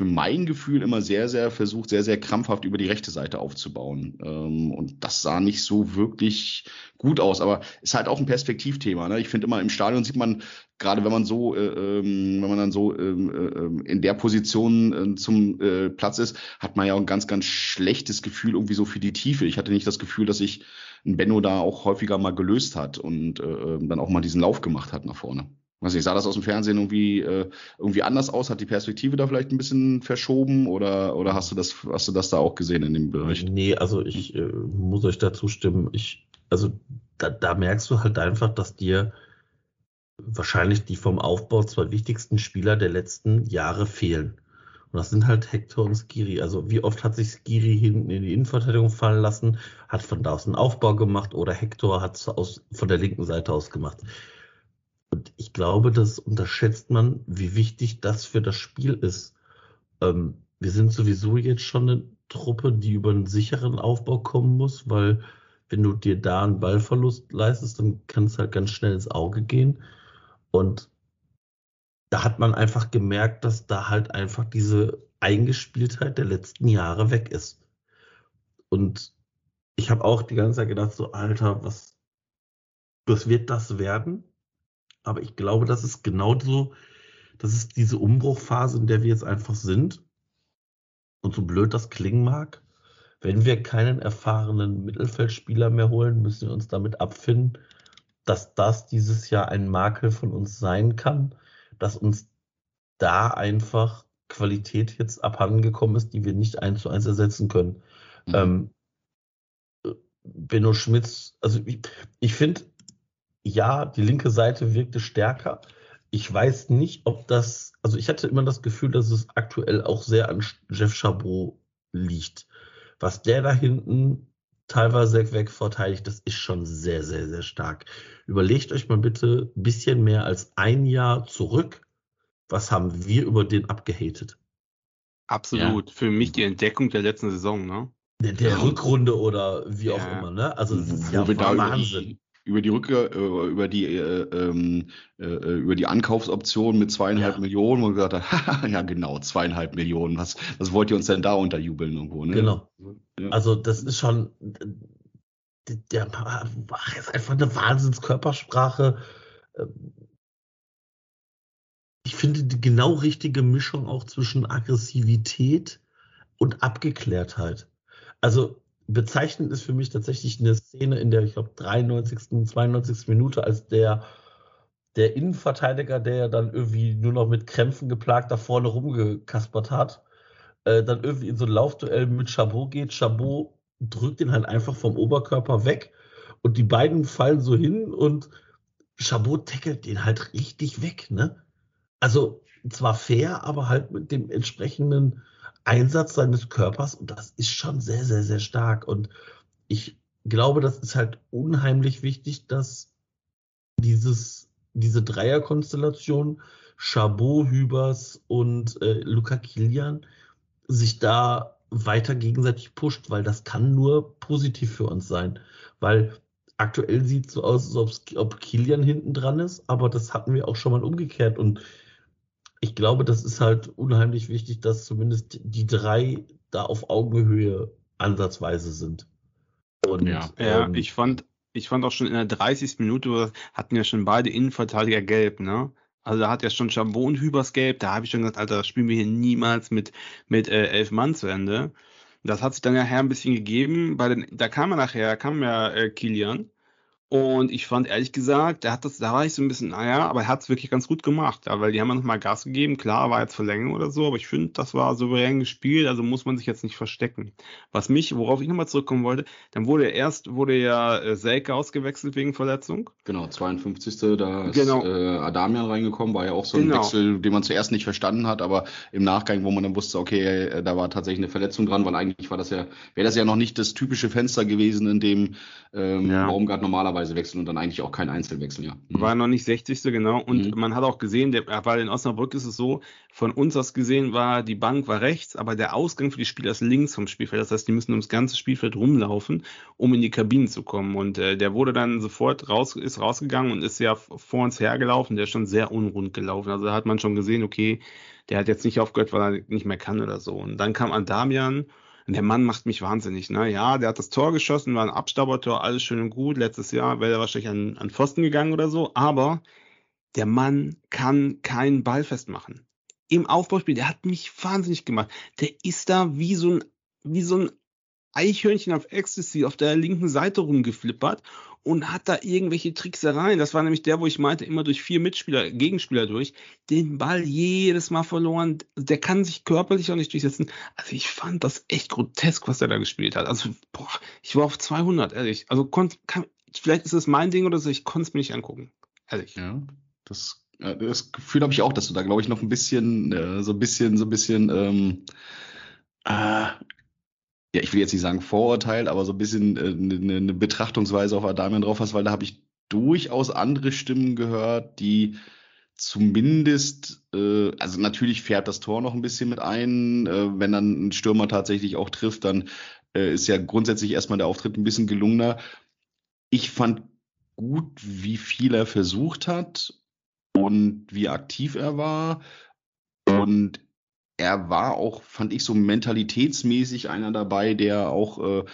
für mein Gefühl immer sehr, sehr versucht, sehr, sehr krampfhaft über die rechte Seite aufzubauen. Ähm, und das sah nicht so wirklich gut aus, aber ist halt auch ein Perspektivthema. Ne? Ich finde immer im Stadion sieht man, gerade wenn man so, äh, ähm, wenn man dann so ähm, äh, in der Position zum äh, Platz ist, hat man ja auch ein ganz, ganz schlechtes Gefühl irgendwie so für die Tiefe. Ich hatte nicht das Gefühl, dass sich ein Benno da auch häufiger mal gelöst hat und dann auch mal diesen Lauf gemacht hat nach vorne. Weiß nicht, sah das aus dem Fernsehen irgendwie, äh, irgendwie anders aus? Hat die Perspektive da vielleicht ein bisschen verschoben oder, oder hast du das, hast du das da auch gesehen in dem Bericht? Nee, also ich äh, muss euch dazu stimmen. Ich, also da, da merkst du halt einfach, dass dir wahrscheinlich die vom Aufbau zwei wichtigsten Spieler der letzten Jahre fehlen. Und das sind halt Hector und Skiri. Also wie oft hat sich Skiri hinten in die Innenverteidigung fallen lassen, hat von da aus einen Aufbau gemacht oder Hector hat es von der linken Seite aus gemacht. Und ich glaube, das unterschätzt man, wie wichtig das für das Spiel ist. Ähm, wir sind sowieso jetzt schon eine Truppe, die über einen sicheren Aufbau kommen muss, weil wenn du dir da einen Ballverlust leistest, dann kann es halt ganz schnell ins Auge gehen. Und da hat man einfach gemerkt, dass da halt einfach diese Eingespieltheit der letzten Jahre weg ist. Und ich habe auch die ganze Zeit gedacht, so, Alter, was, was wird das werden? Aber ich glaube, das ist genau so, das ist diese Umbruchphase, in der wir jetzt einfach sind. Und so blöd das klingen mag, wenn wir keinen erfahrenen Mittelfeldspieler mehr holen, müssen wir uns damit abfinden, dass das dieses Jahr ein Makel von uns sein kann, dass uns da einfach Qualität jetzt abhandengekommen ist, die wir nicht eins zu eins ersetzen können. Mhm. Ähm, Benno Schmitz, also ich, ich finde, ja, die linke Seite wirkte stärker. Ich weiß nicht, ob das, also ich hatte immer das Gefühl, dass es aktuell auch sehr an Jeff Chabot liegt. Was der da hinten teilweise weg verteidigt, das ist schon sehr, sehr, sehr stark. Überlegt euch mal bitte ein bisschen mehr als ein Jahr zurück. Was haben wir über den abgehatet? Absolut. Ja. Für mich die Entdeckung der letzten Saison, ne? Der, der ja. Rückrunde oder wie ja. auch immer, ne? Also das ist ja Wahnsinn über die Rückkehr, äh, über die, äh, ähm, äh, äh, über die Ankaufsoption mit zweieinhalb ja. Millionen und gesagt hat, ja genau, zweieinhalb Millionen, was, was wollt ihr uns denn da unterjubeln irgendwo, ne? Genau. Ja. Also das ist schon, der ist einfach eine Wahnsinnskörpersprache. Ähm, ich finde die genau richtige Mischung auch zwischen Aggressivität und Abgeklärtheit. Also bezeichnend ist für mich tatsächlich eine Szene in der, ich glaube, 93., 92. Minute, als der, der Innenverteidiger, der ja dann irgendwie nur noch mit Krämpfen geplagt da vorne rumgekaspert hat, äh, dann irgendwie in so ein Laufduell mit Chabot geht. Chabot drückt ihn halt einfach vom Oberkörper weg und die beiden fallen so hin und Chabot tackelt den halt richtig weg, ne? Also zwar fair, aber halt mit dem entsprechenden Einsatz seines Körpers und das ist schon sehr, sehr, sehr stark. Und ich glaube, das ist halt unheimlich wichtig, dass dieses, diese Dreierkonstellation, Chabot, Hübers und äh, Luca Kilian, sich da weiter gegenseitig pusht, weil das kann nur positiv für uns sein. Weil aktuell sieht es so aus, als ob Kilian hinten dran ist, aber das hatten wir auch schon mal umgekehrt. Und ich glaube, das ist halt unheimlich wichtig, dass zumindest die drei da auf Augenhöhe ansatzweise sind. Und, ja, ja ähm, ich fand, ich fand auch schon in der 30. Minute hatten ja schon beide Innenverteidiger gelb, ne? Also da hat ja schon Chambon und Hübers gelb, da habe ich schon gesagt, Alter, das spielen wir hier niemals mit, mit äh, elf Mann zu Ende. Das hat sich dann nachher ein bisschen gegeben, bei den, da kam er nachher, kam ja äh, Kilian und ich fand ehrlich gesagt, der hat das, da war ich so ein bisschen, naja, aber er hat es wirklich ganz gut gemacht, ja, weil die haben ja nochmal Gas gegeben. Klar, war jetzt Verlängerung oder so, aber ich finde, das war souverän gespielt, also muss man sich jetzt nicht verstecken. Was mich, worauf ich nochmal zurückkommen wollte, dann wurde erst, wurde ja äh, Selke ausgewechselt wegen Verletzung. Genau, 52. Da ist genau. äh, Adamian reingekommen, war ja auch so ein genau. Wechsel, den man zuerst nicht verstanden hat, aber im Nachgang, wo man dann wusste, okay, äh, da war tatsächlich eine Verletzung dran, weil eigentlich war das ja, wäre das ja noch nicht das typische Fenster gewesen, in dem ähm, ja. Baumgart normalerweise phasenweise wechseln und dann eigentlich auch kein Einzelwechsel, ja. Mhm. War noch nicht 60. genau. Und mhm. man hat auch gesehen, der, weil in Osnabrück ist es so, von uns aus gesehen war die Bank war rechts, aber der Ausgang für die Spieler ist links vom Spielfeld. Das heißt, die müssen ums ganze Spielfeld rumlaufen, um in die Kabinen zu kommen. Und äh, der wurde dann sofort raus, ist rausgegangen und ist ja vor uns hergelaufen. Der ist schon sehr unrund gelaufen. Also da hat man schon gesehen, okay, der hat jetzt nicht aufgehört, weil er nicht mehr kann oder so. Und dann kam Andamian und der Mann macht mich wahnsinnig. Ne? Ja, der hat das Tor geschossen, war ein Abstaubertor, alles schön und gut. Letztes Jahr wäre er wahrscheinlich an, an Pfosten gegangen oder so. Aber der Mann kann keinen Ball festmachen. Im Aufbauspiel, der hat mich wahnsinnig gemacht. Der ist da wie so ein, wie so ein Eichhörnchen auf Ecstasy auf der linken Seite rumgeflippert und hat da irgendwelche Tricksereien. Das war nämlich der, wo ich meinte, immer durch vier Mitspieler, Gegenspieler durch, den Ball jedes Mal verloren. Der kann sich körperlich auch nicht durchsetzen. Also ich fand das echt grotesk, was er da gespielt hat. Also, boah, ich war auf 200, ehrlich. Also, konnt, kann, vielleicht ist es mein Ding oder so, ich konnte es mir nicht angucken. Ehrlich. Ja, das, das Gefühl habe ich auch, dass du da, glaube ich, noch ein bisschen, äh, so ein bisschen, so ein bisschen, ähm, äh, ja, ich will jetzt nicht sagen Vorurteil, aber so ein bisschen äh, eine, eine Betrachtungsweise auf Adamian drauf hast, weil da habe ich durchaus andere Stimmen gehört, die zumindest, äh, also natürlich fährt das Tor noch ein bisschen mit ein. Äh, wenn dann ein Stürmer tatsächlich auch trifft, dann äh, ist ja grundsätzlich erstmal der Auftritt ein bisschen gelungener. Ich fand gut, wie viel er versucht hat und wie aktiv er war. Und er war auch, fand ich, so mentalitätsmäßig einer dabei, der auch äh,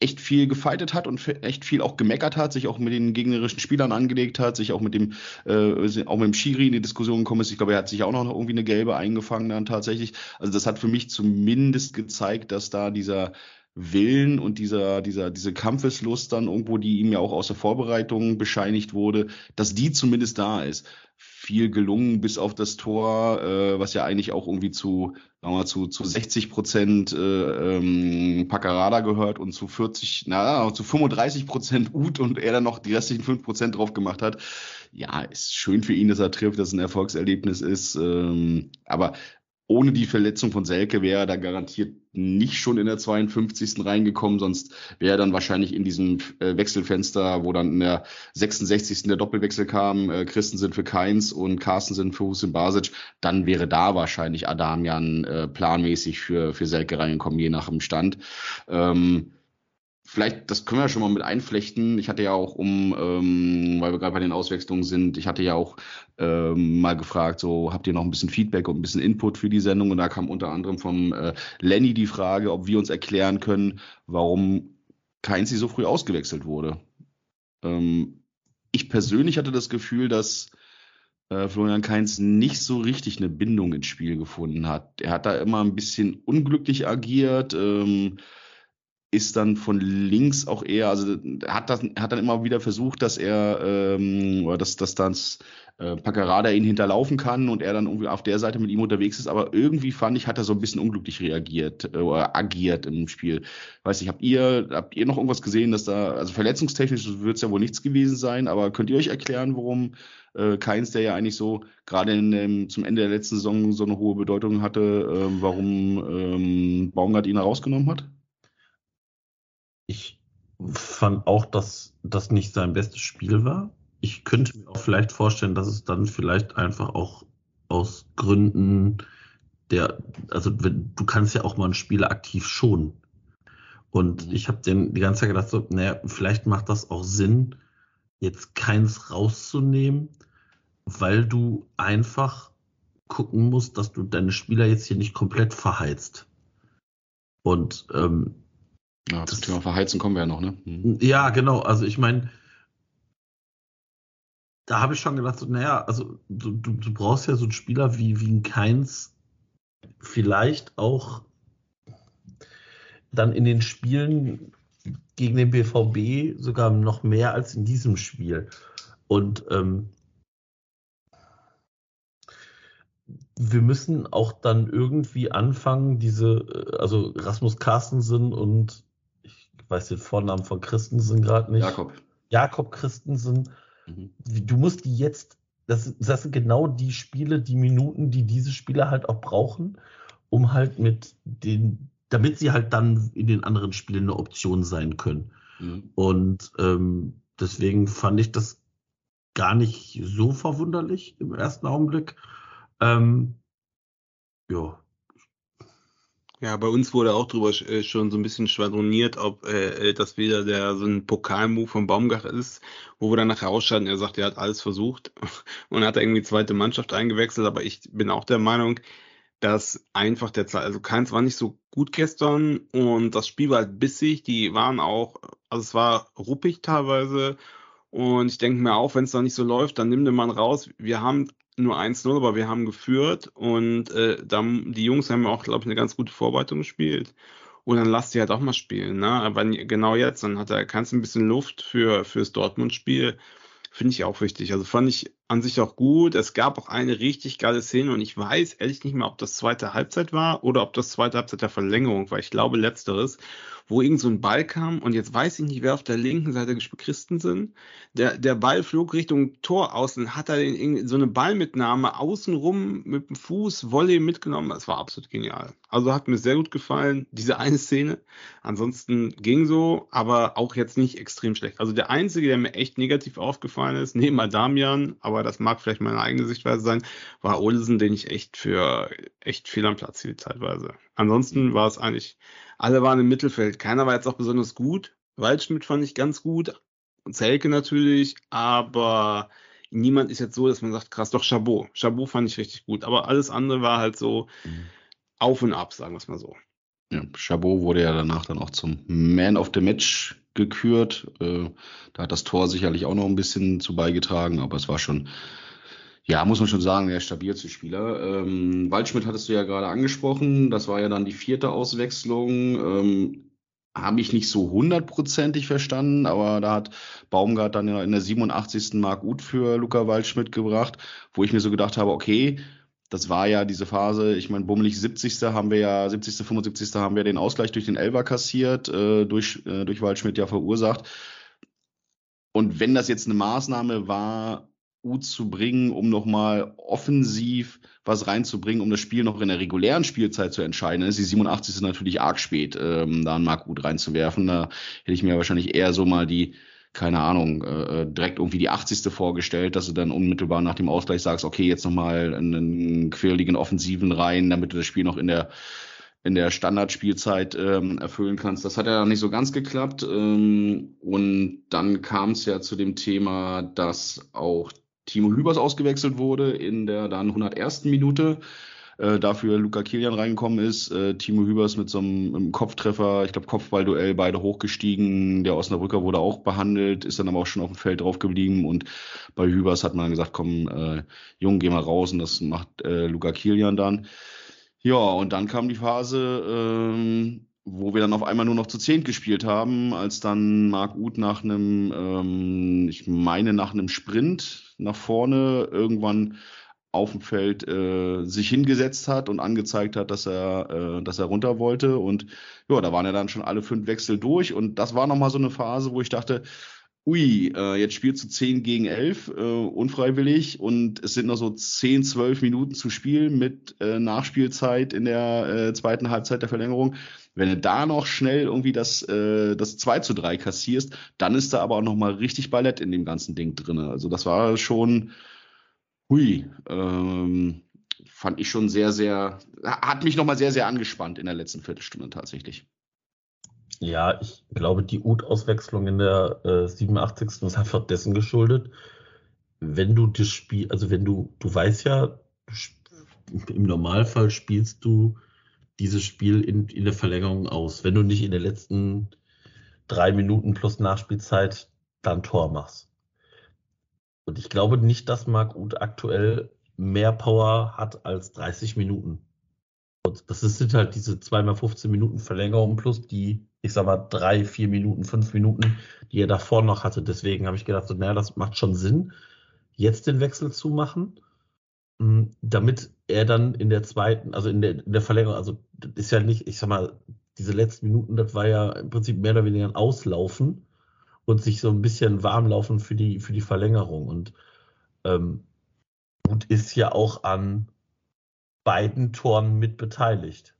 echt viel gefeitet hat und echt viel auch gemeckert hat, sich auch mit den gegnerischen Spielern angelegt hat, sich auch mit dem, äh, auch mit dem Schiri in die Diskussion gekommen ist. Ich glaube, er hat sich auch noch irgendwie eine gelbe eingefangen dann tatsächlich. Also das hat für mich zumindest gezeigt, dass da dieser Willen und dieser, dieser, diese Kampfeslust dann irgendwo, die ihm ja auch aus der Vorbereitung bescheinigt wurde, dass die zumindest da ist viel gelungen, bis auf das Tor, äh, was ja eigentlich auch irgendwie zu, sagen wir mal, zu, zu 60 Prozent äh, ähm, Paccarada gehört und zu 40, na, zu 35 Prozent Ut und er dann noch die restlichen 5 Prozent drauf gemacht hat. Ja, ist schön für ihn, dass er trifft, dass es ein Erfolgserlebnis ist. Ähm, aber ohne die Verletzung von Selke wäre er da garantiert nicht schon in der 52. reingekommen, sonst wäre er dann wahrscheinlich in diesem äh, Wechselfenster, wo dann in der 66. der Doppelwechsel kam, äh, Christensen für Keins und Carstensen für Husin Basic, dann wäre da wahrscheinlich Adamian äh, planmäßig für, für Selke reingekommen, je nach dem Stand. Ähm, vielleicht, das können wir schon mal mit einflechten. Ich hatte ja auch um, ähm, weil wir gerade bei den Auswechslungen sind, ich hatte ja auch ähm, mal gefragt, so habt ihr noch ein bisschen Feedback und ein bisschen Input für die Sendung? Und da kam unter anderem vom äh, Lenny die Frage, ob wir uns erklären können, warum Keinzi so früh ausgewechselt wurde. Ähm, ich persönlich hatte das Gefühl, dass äh, Florian Kainz nicht so richtig eine Bindung ins Spiel gefunden hat. Er hat da immer ein bisschen unglücklich agiert. Ähm, ist dann von links auch eher, also hat das, hat dann immer wieder versucht, dass er, ähm, oder dass, dass dann äh, Paccarada ihn hinterlaufen kann und er dann irgendwie auf der Seite mit ihm unterwegs ist, aber irgendwie fand ich, hat er so ein bisschen unglücklich reagiert äh, oder agiert im Spiel. Weiß nicht, habt ihr, habt ihr noch irgendwas gesehen, dass da, also verletzungstechnisch wird es ja wohl nichts gewesen sein, aber könnt ihr euch erklären, warum äh, Keins, der ja eigentlich so gerade in, zum Ende der letzten Saison so eine hohe Bedeutung hatte, äh, warum ähm, Baumgart ihn rausgenommen hat? Ich fand auch, dass das nicht sein bestes Spiel war. Ich könnte mir auch vielleicht vorstellen, dass es dann vielleicht einfach auch aus Gründen der, also wenn, du kannst ja auch mal einen Spieler aktiv schonen. Und Mhm. ich habe den die ganze Zeit gedacht, so, naja, vielleicht macht das auch Sinn, jetzt keins rauszunehmen, weil du einfach gucken musst, dass du deine Spieler jetzt hier nicht komplett verheizt. Und ähm, Ja, zum Das- Thema Verheizen kommen wir ja noch, ne? Mhm. ja, genau, also ich meine, da habe ich schon gedacht, so, naja, also du, du, du brauchst ja so einen Spieler wie, wie ein Keins vielleicht auch dann in den Spielen gegen den BVB sogar noch mehr als in diesem Spiel. Und ähm, wir müssen auch dann irgendwie anfangen, diese, äh, also Rasmus Carstensen und weiß den Vornamen von Christensen gerade nicht. Jakob. Jakob Christensen, Mhm. du musst die jetzt, das, das sind genau die Spiele, die Minuten, die diese Spieler halt auch brauchen, um halt mit den, damit sie halt dann in den anderen Spielen eine Option sein können. Mhm. Und ähm, deswegen fand ich das gar nicht so verwunderlich im ersten Augenblick. Ähm, ja, Ja, bei uns wurde auch drüber äh, schon so ein bisschen schwadroniert, ob äh, das wieder der so ein Pokalmove vom Baumgart ist, wo wir dann nachher ausschalten. Er sagt, er hat alles versucht und hat irgendwie zweite Mannschaft eingewechselt, aber ich bin auch der Meinung, dass einfach der Zeit, also keins war nicht so gut gestern und das Spiel war halt bissig, die waren auch, also es war ruppig teilweise und ich denke mir auch, wenn es da nicht so läuft, dann nimm den Mann raus. Wir haben nur 1-0, aber wir haben geführt und äh, dann, die Jungs haben auch, glaube ich, eine ganz gute Vorbereitung gespielt. Und dann lass die halt auch mal spielen, ne? Aber genau jetzt, dann hat er kannst ein bisschen Luft für fürs Dortmund-Spiel. Finde ich auch wichtig. Also fand ich an sich auch gut. Es gab auch eine richtig geile Szene und ich weiß ehrlich nicht mehr, ob das zweite Halbzeit war oder ob das zweite Halbzeit der Verlängerung war. Ich glaube letzteres, wo irgend so ein Ball kam und jetzt weiß ich nicht, wer auf der linken Seite gespielt Christensen. Der, der Ball flog Richtung Tor außen, hat er den, so eine Ballmitnahme außenrum mit dem Fuß Volley mitgenommen. Das war absolut genial. Also hat mir sehr gut gefallen, diese eine Szene. Ansonsten ging so, aber auch jetzt nicht extrem schlecht. Also der einzige, der mir echt negativ aufgefallen ist, neben Adamian, aber das mag vielleicht meine eigene Sichtweise sein, war Olsen, den ich echt für echt viel am Platz hielt teilweise. Ansonsten war es eigentlich, alle waren im Mittelfeld. Keiner war jetzt auch besonders gut. Waldschmidt fand ich ganz gut. Und Zelke natürlich, aber niemand ist jetzt so, dass man sagt, krass, doch Chabot. Chabot fand ich richtig gut. Aber alles andere war halt so Mhm. auf und ab, sagen wir es mal so. Ja, Chabot wurde ja danach dann auch zum Man of the Match gekürt. Äh, da hat das Tor sicherlich auch noch ein bisschen zu beigetragen, aber es war schon, ja, muss man schon sagen, der stabilste Spieler. Ähm, Waldschmidt hattest du ja gerade angesprochen. Das war ja dann die vierte Auswechslung. Ähm, habe ich nicht so hundertprozentig verstanden, aber da hat Baumgart dann in der 87. Mark Uth für Luca Waldschmidt gebracht, wo ich mir so gedacht habe, okay, das war ja diese Phase, ich meine, bummelig 70. haben wir ja, 70., 75. haben wir den Ausgleich durch den Elber kassiert, äh, durch, äh, durch Waldschmidt ja verursacht. Und wenn das jetzt eine Maßnahme war, Uth zu bringen, um nochmal offensiv was reinzubringen, um das Spiel noch in der regulären Spielzeit zu entscheiden, ist die 87. natürlich arg spät, ähm, da einen Mark Uth reinzuwerfen. Da hätte ich mir wahrscheinlich eher so mal die, keine Ahnung, äh, direkt irgendwie die 80. vorgestellt, dass du dann unmittelbar nach dem Ausgleich sagst, okay, jetzt nochmal einen quirligen Offensiven rein, damit du das Spiel noch in der in der Standardspielzeit ähm, erfüllen kannst. Das hat ja nicht so ganz geklappt. Ähm, und dann kam es ja zu dem Thema, dass auch Timo Hübers ausgewechselt wurde in der dann 101. Minute. Äh, dafür Luca Kilian reingekommen ist. Äh, Timo Hübers mit so einem, einem Kopftreffer, ich glaube Kopfballduell, beide hochgestiegen. Der Osnabrücker wurde auch behandelt, ist dann aber auch schon auf dem Feld drauf geblieben. Und bei Hübers hat man dann gesagt, komm, äh, Jung, geh mal raus. Und das macht äh, Luca Kilian dann. Ja, und dann kam die Phase, ähm, wo wir dann auf einmal nur noch zu zehnt gespielt haben, als dann Marc Uth nach einem, ähm, ich meine nach einem Sprint nach vorne irgendwann auf dem Feld äh, sich hingesetzt hat und angezeigt hat, dass er, äh, dass er runter wollte. Und ja, da waren ja dann schon alle fünf Wechsel durch. Und das war nochmal so eine Phase, wo ich dachte, ui, äh, jetzt spielst du 10 gegen 11, äh, unfreiwillig und es sind noch so 10, 12 Minuten zu spielen mit äh, Nachspielzeit in der äh, zweiten Halbzeit der Verlängerung. Wenn du da noch schnell irgendwie das, äh, das 2 zu 3 kassierst, dann ist da aber auch nochmal richtig Ballett in dem ganzen Ding drinne. Also das war schon, hui, ähm, fand ich schon sehr, sehr, hat mich nochmal sehr, sehr angespannt in der letzten Viertelstunde tatsächlich. Ja, ich glaube, die Ut-Auswechslung in der äh, 87. ist einfach dessen geschuldet, wenn du das Spiel, also wenn du, du weißt ja, du im Normalfall spielst du dieses Spiel in, in der Verlängerung aus, wenn du nicht in den letzten drei Minuten plus Nachspielzeit dann Tor machst. Und ich glaube nicht, dass Marc Uth aktuell mehr Power hat als 30 Minuten. Und das sind halt diese zweimal 15 Minuten Verlängerung plus die, ich sag mal, drei, vier Minuten, fünf Minuten, die er davor noch hatte. Deswegen habe ich gedacht, so, naja, das macht schon Sinn, jetzt den Wechsel zu machen, hm, damit er dann in der zweiten, also in der, in der Verlängerung, also ist ja nicht, ich sag mal, diese letzten Minuten, das war ja im Prinzip mehr oder weniger ein Auslaufen und sich so ein bisschen warm laufen für die, für die Verlängerung. Und ähm, ist ja auch an beiden Toren mit beteiligt.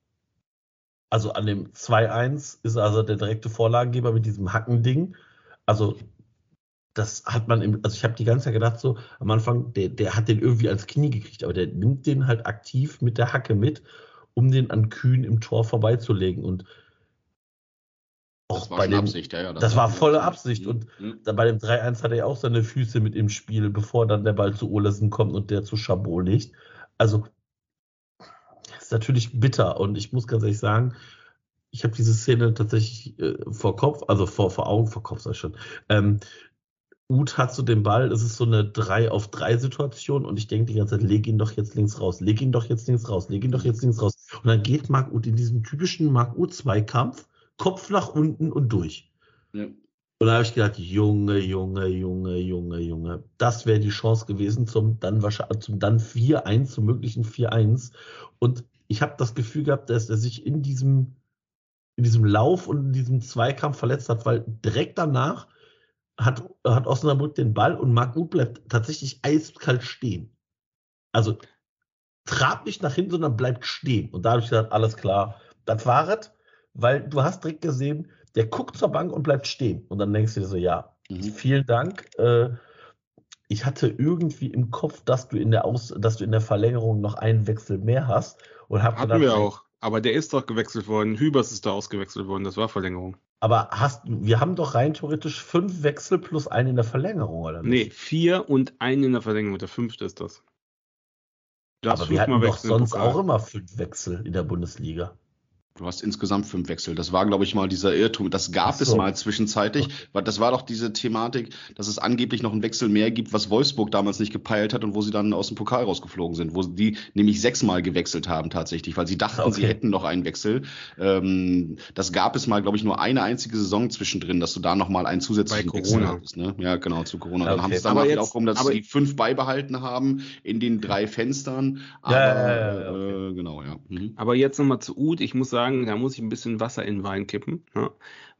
Also an dem 2-1 ist also der direkte Vorlagengeber mit diesem Hackending. Also das hat man im, also ich habe die ganze Zeit gedacht, so am Anfang, der, der hat den irgendwie ans Knie gekriegt, aber der nimmt den halt aktiv mit der Hacke mit, um den an Kühn im Tor vorbeizulegen. Und auch das war bei dem, Absicht, ja, ja. Das, das war volle Absicht. Und mhm. bei dem 3-1 hat er ja auch seine Füße mit im Spiel, bevor dann der Ball zu Olesen kommt und der zu Chabot legt. Also, das ist natürlich bitter. Und ich muss ganz ehrlich sagen, ich habe diese Szene tatsächlich äh, vor Kopf, also vor, vor Augen, vor Kopf sag ich schon. Ähm, Uth hat so den Ball, es ist so eine 3 auf 3 Situation und ich denke die ganze Zeit, leg ihn doch jetzt links raus, leg ihn doch jetzt links raus, leg ihn doch jetzt links raus. Und dann geht Marc Uth in diesem typischen Marc Uth Zweikampf Kopf nach unten und durch. Ja. Und da habe ich gedacht, Junge, Junge, Junge, Junge, Junge, das wäre die Chance gewesen zum dann wahrscheinlich zum dann 4-1, zum möglichen 4-1. Und ich habe das Gefühl gehabt, dass er sich in diesem, in diesem Lauf und in diesem Zweikampf verletzt hat, weil direkt danach hat, hat Osnabrück den Ball und Marc Uth bleibt tatsächlich eiskalt stehen. Also trab nicht nach hinten, sondern bleibt stehen. Und da habe ich gesagt, alles klar, das war es weil du hast direkt gesehen, der guckt zur Bank und bleibt stehen. Und dann denkst du dir so, ja, mhm. vielen Dank. Äh, ich hatte irgendwie im Kopf, dass du in der Aus, dass du in der Verlängerung noch einen Wechsel mehr hast. Und hab Hatten gedacht, wir auch. Aber der ist doch gewechselt worden. Hübers ist da ausgewechselt worden. Das war Verlängerung. Aber hast, wir haben doch rein theoretisch fünf Wechsel plus einen in der Verlängerung, oder nicht? Nee, vier und einen in der Verlängerung. Der fünfte ist das. das Aber wir hatten doch sonst auch immer fünf Wechsel in der Bundesliga. Du hast insgesamt fünf Wechsel. Das war, glaube ich, mal dieser Irrtum. Das gab so. es mal zwischenzeitlich. Okay. Das war doch diese Thematik, dass es angeblich noch einen Wechsel mehr gibt, was Wolfsburg damals nicht gepeilt hat und wo sie dann aus dem Pokal rausgeflogen sind, wo die nämlich sechsmal gewechselt haben tatsächlich, weil sie dachten, okay. sie hätten noch einen Wechsel. Ähm, das gab es mal, glaube ich, nur eine einzige Saison zwischendrin, dass du da noch mal einen zusätzlichen Wechsel hattest. Ne? Ja, genau, zu Corona. Okay. Dann haben sie es dann mal auch rum, dass sie die fünf beibehalten haben in den drei Fenstern. Aber, ja, ja, ja, äh, genau, ja. Mhm. Aber jetzt nochmal zu Uth. Ich muss sagen, sagen, da muss ich ein bisschen Wasser in den Wein kippen, ne?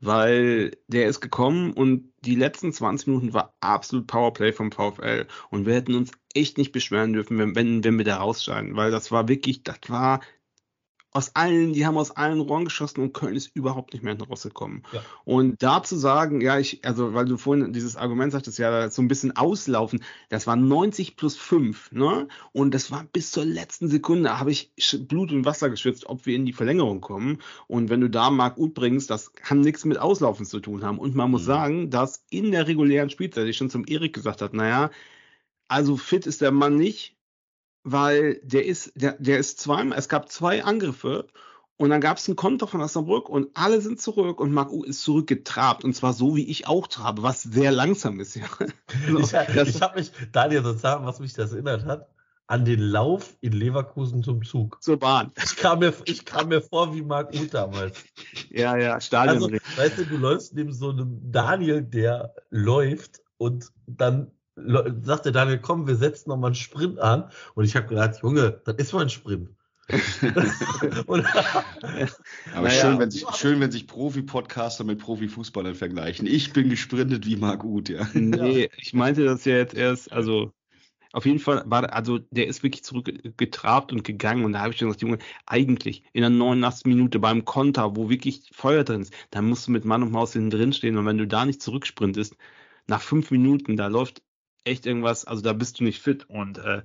weil der ist gekommen und die letzten 20 Minuten war absolut Powerplay vom VfL und wir hätten uns echt nicht beschweren dürfen, wenn, wenn, wenn wir da rausscheiden, weil das war wirklich, das war aus allen, die haben aus allen Rohren geschossen und Köln ist überhaupt nicht mehr rausgekommen. Ja. Und da zu sagen, ja, ich, also, weil du vorhin dieses Argument sagtest, ja, so ein bisschen auslaufen, das war 90 plus 5, ne? Und das war bis zur letzten Sekunde, habe ich Blut und Wasser geschwitzt, ob wir in die Verlängerung kommen. Und wenn du da Marc Uth bringst, das kann nichts mit Auslaufen zu tun haben. Und man muss mhm. sagen, dass in der regulären Spielzeit, ich schon zum Erik gesagt hat, naja, also fit ist der Mann nicht, weil der ist, der, der ist zweimal, es gab zwei Angriffe und dann gab es ein Konter von Osnabrück und alle sind zurück und Marc U ist zurückgetrabt und zwar so, wie ich auch trabe, was sehr langsam ist, ja. ich, ich habe mich, Daniel, sozusagen, was mich das erinnert hat, an den Lauf in Leverkusen zum Zug. Zur Bahn. Ich kam mir, ich kam mir vor wie Marc Uth damals. Ja, ja, Stadion. Also, weißt du, du läufst neben so einem Daniel, der läuft und dann sagte Daniel, komm, wir setzen nochmal einen Sprint an. Und ich habe gedacht, Junge, das ist mal ein Sprint. Aber naja, schön, wenn sich, schön, wenn sich Profi-Podcaster mit Profifußballern vergleichen. Ich bin gesprintet wie Marc Uth, ja. Nee, ich meinte das ja jetzt erst, also auf jeden Fall war, also der ist wirklich zurückgetrabt und gegangen und da habe ich gesagt, Junge, eigentlich in der 89. Minute beim Konter, wo wirklich Feuer drin ist, da musst du mit Mann und Maus hinten drin stehen und wenn du da nicht zurücksprintest, nach fünf Minuten, da läuft echt irgendwas, also da bist du nicht fit. Und äh,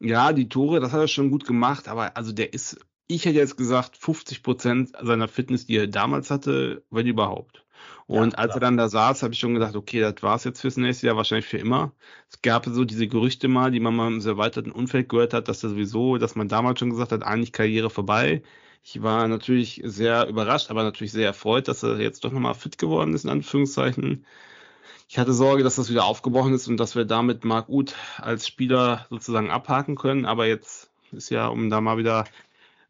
ja, die Tore, das hat er schon gut gemacht, aber also der ist, ich hätte jetzt gesagt, 50 Prozent seiner Fitness, die er damals hatte, wenn überhaupt. Und Ja, als er dann da saß, habe ich schon gedacht, okay, das war's jetzt fürs nächste Jahr, wahrscheinlich für immer. Es gab so diese Gerüchte mal, die man mal im erweiterten Umfeld gehört hat, dass er sowieso, dass man damals schon gesagt hat, eigentlich Karriere vorbei. Ich war natürlich sehr überrascht, aber natürlich sehr erfreut, dass er jetzt doch nochmal fit geworden ist, in Anführungszeichen. Ich hatte Sorge, dass das wieder aufgebrochen ist und dass wir damit Marc Uth als Spieler sozusagen abhaken können. Aber jetzt ist ja, um da mal wieder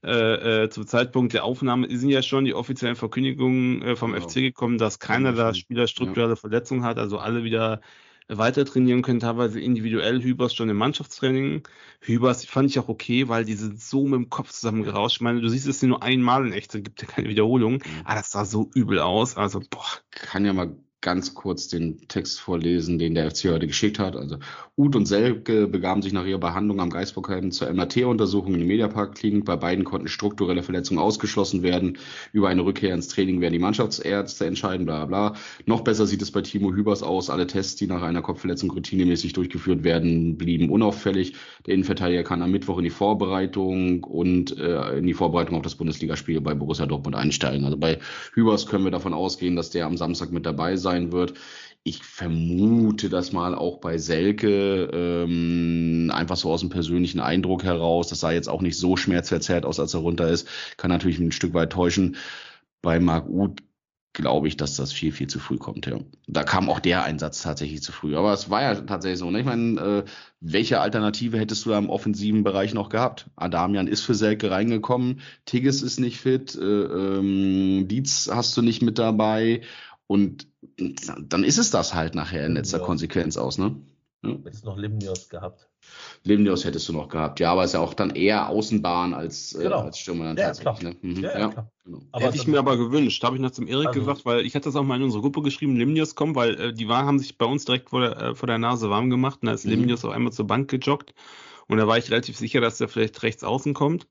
äh, äh, zum Zeitpunkt der Aufnahme sind ja schon die offiziellen Verkündigungen äh, vom Genau. FC gekommen, dass keiner der Spieler strukturelle Verletzungen hat, also alle wieder weiter trainieren können, teilweise individuell. Hübers schon im Mannschaftstraining. Hübers fand ich auch okay, weil die sind so mit dem Kopf zusammengerauscht. Ich meine, du siehst es nur einmal in echt, es gibt ja keine Wiederholung. Aber das sah so übel aus. Also, boah, kann ja mal ganz kurz den Text vorlesen, den der FC heute geschickt hat. Also Uth und Selke begaben sich nach ihrer Behandlung am Geisbockheim zur MRT-Untersuchung in der Mediapark-Klinik. Bei beiden konnten strukturelle Verletzungen ausgeschlossen werden. Über eine Rückkehr ins Training werden die Mannschaftsärzte entscheiden, bla bla. Noch besser sieht es bei Timo Hübers aus. Alle Tests, die nach einer Kopfverletzung routinemäßig durchgeführt werden, blieben unauffällig. Der Innenverteidiger kann am Mittwoch in die Vorbereitung und äh, in die Vorbereitung auf das Bundesligaspiel bei Borussia Dortmund einsteigen. Also bei Hübers können wir davon ausgehen, dass der am Samstag mit dabei sein wird. Ich vermute das mal auch bei Selke, ähm, einfach so aus dem persönlichen Eindruck heraus. Das sah jetzt auch nicht so schmerzverzerrt aus, als er runter ist. Kann natürlich ein Stück weit täuschen. Bei Marc Uth glaube ich, dass das viel, viel zu früh kommt. Ja. Da kam auch der Einsatz tatsächlich zu früh. Aber es war ja tatsächlich so. Ne? Ich meine, äh, welche Alternative hättest du da im offensiven Bereich noch gehabt? Adamian ist für Selke reingekommen, Tigges ist nicht fit, äh, ähm, Dietz hast du nicht mit dabei. Und dann ist es das halt nachher in letzter Ja. Konsequenz aus, ne? Ja. Jetzt noch Limnios gehabt. Limnios hättest du noch gehabt. Ja, aber ist ja auch dann eher Außenbahn als, äh, Genau. als Stürmer dann Ja, tatsächlich. klar. Ne? Mhm. Ja, ja, klar. genau. Aber Hätte ich mir aber gewünscht, habe ich noch zum Erik Also- gesagt, weil ich hatte das auch mal in unsere Gruppe geschrieben, Limnios kommen, weil äh, die waren, haben sich bei uns direkt vor der, äh, vor der Nase warm gemacht und da ist Mhm. Limnios auf einmal zur Bank gejoggt und da war ich relativ sicher, dass der vielleicht rechts außen kommt.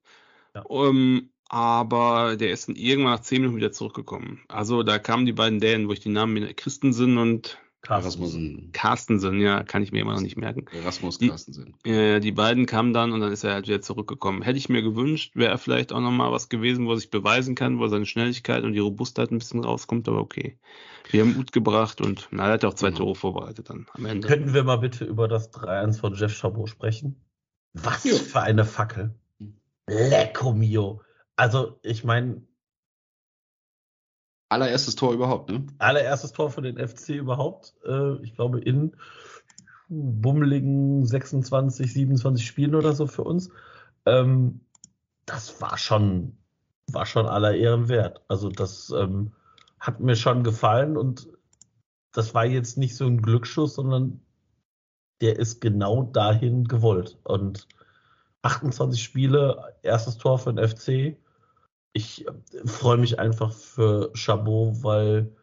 Ja. Ähm, aber der ist dann irgendwann nach zehn Minuten wieder zurückgekommen. Also da kamen die beiden Dänen, wo ich die Namen Christensen und Erasmussen. Carstensen, ja, kann ich mir immer noch nicht merken. Erasmus Die- Carstensen. Äh, die beiden kamen dann und dann ist er halt wieder zurückgekommen. Hätte ich mir gewünscht, wäre er vielleicht auch nochmal was gewesen, wo er sich beweisen kann, wo seine Schnelligkeit und die Robustheit ein bisschen rauskommt, aber okay. Wir haben Mut gebracht und na, er hat ja auch zwei Mhm. Tore vorbereitet dann am Ende. Könnten wir mal bitte über das 3-1 von Jeff Chabot sprechen? Was Ja. für eine Fackel. Lecco mio. Also, ich meine, Allererstes Tor überhaupt, ne? allererstes Tor für den FC überhaupt. Äh, ich glaube, in bummeligen 26, 27 Spielen oder so für uns. Ähm, das war schon, war schon aller Ehren wert. Also, das ähm, hat mir schon gefallen und das war jetzt nicht so ein Glücksschuss, sondern der ist genau dahin gewollt. Und 28 Spiele, erstes Tor für den FC. Ich äh, freue mich einfach für Chabot, weil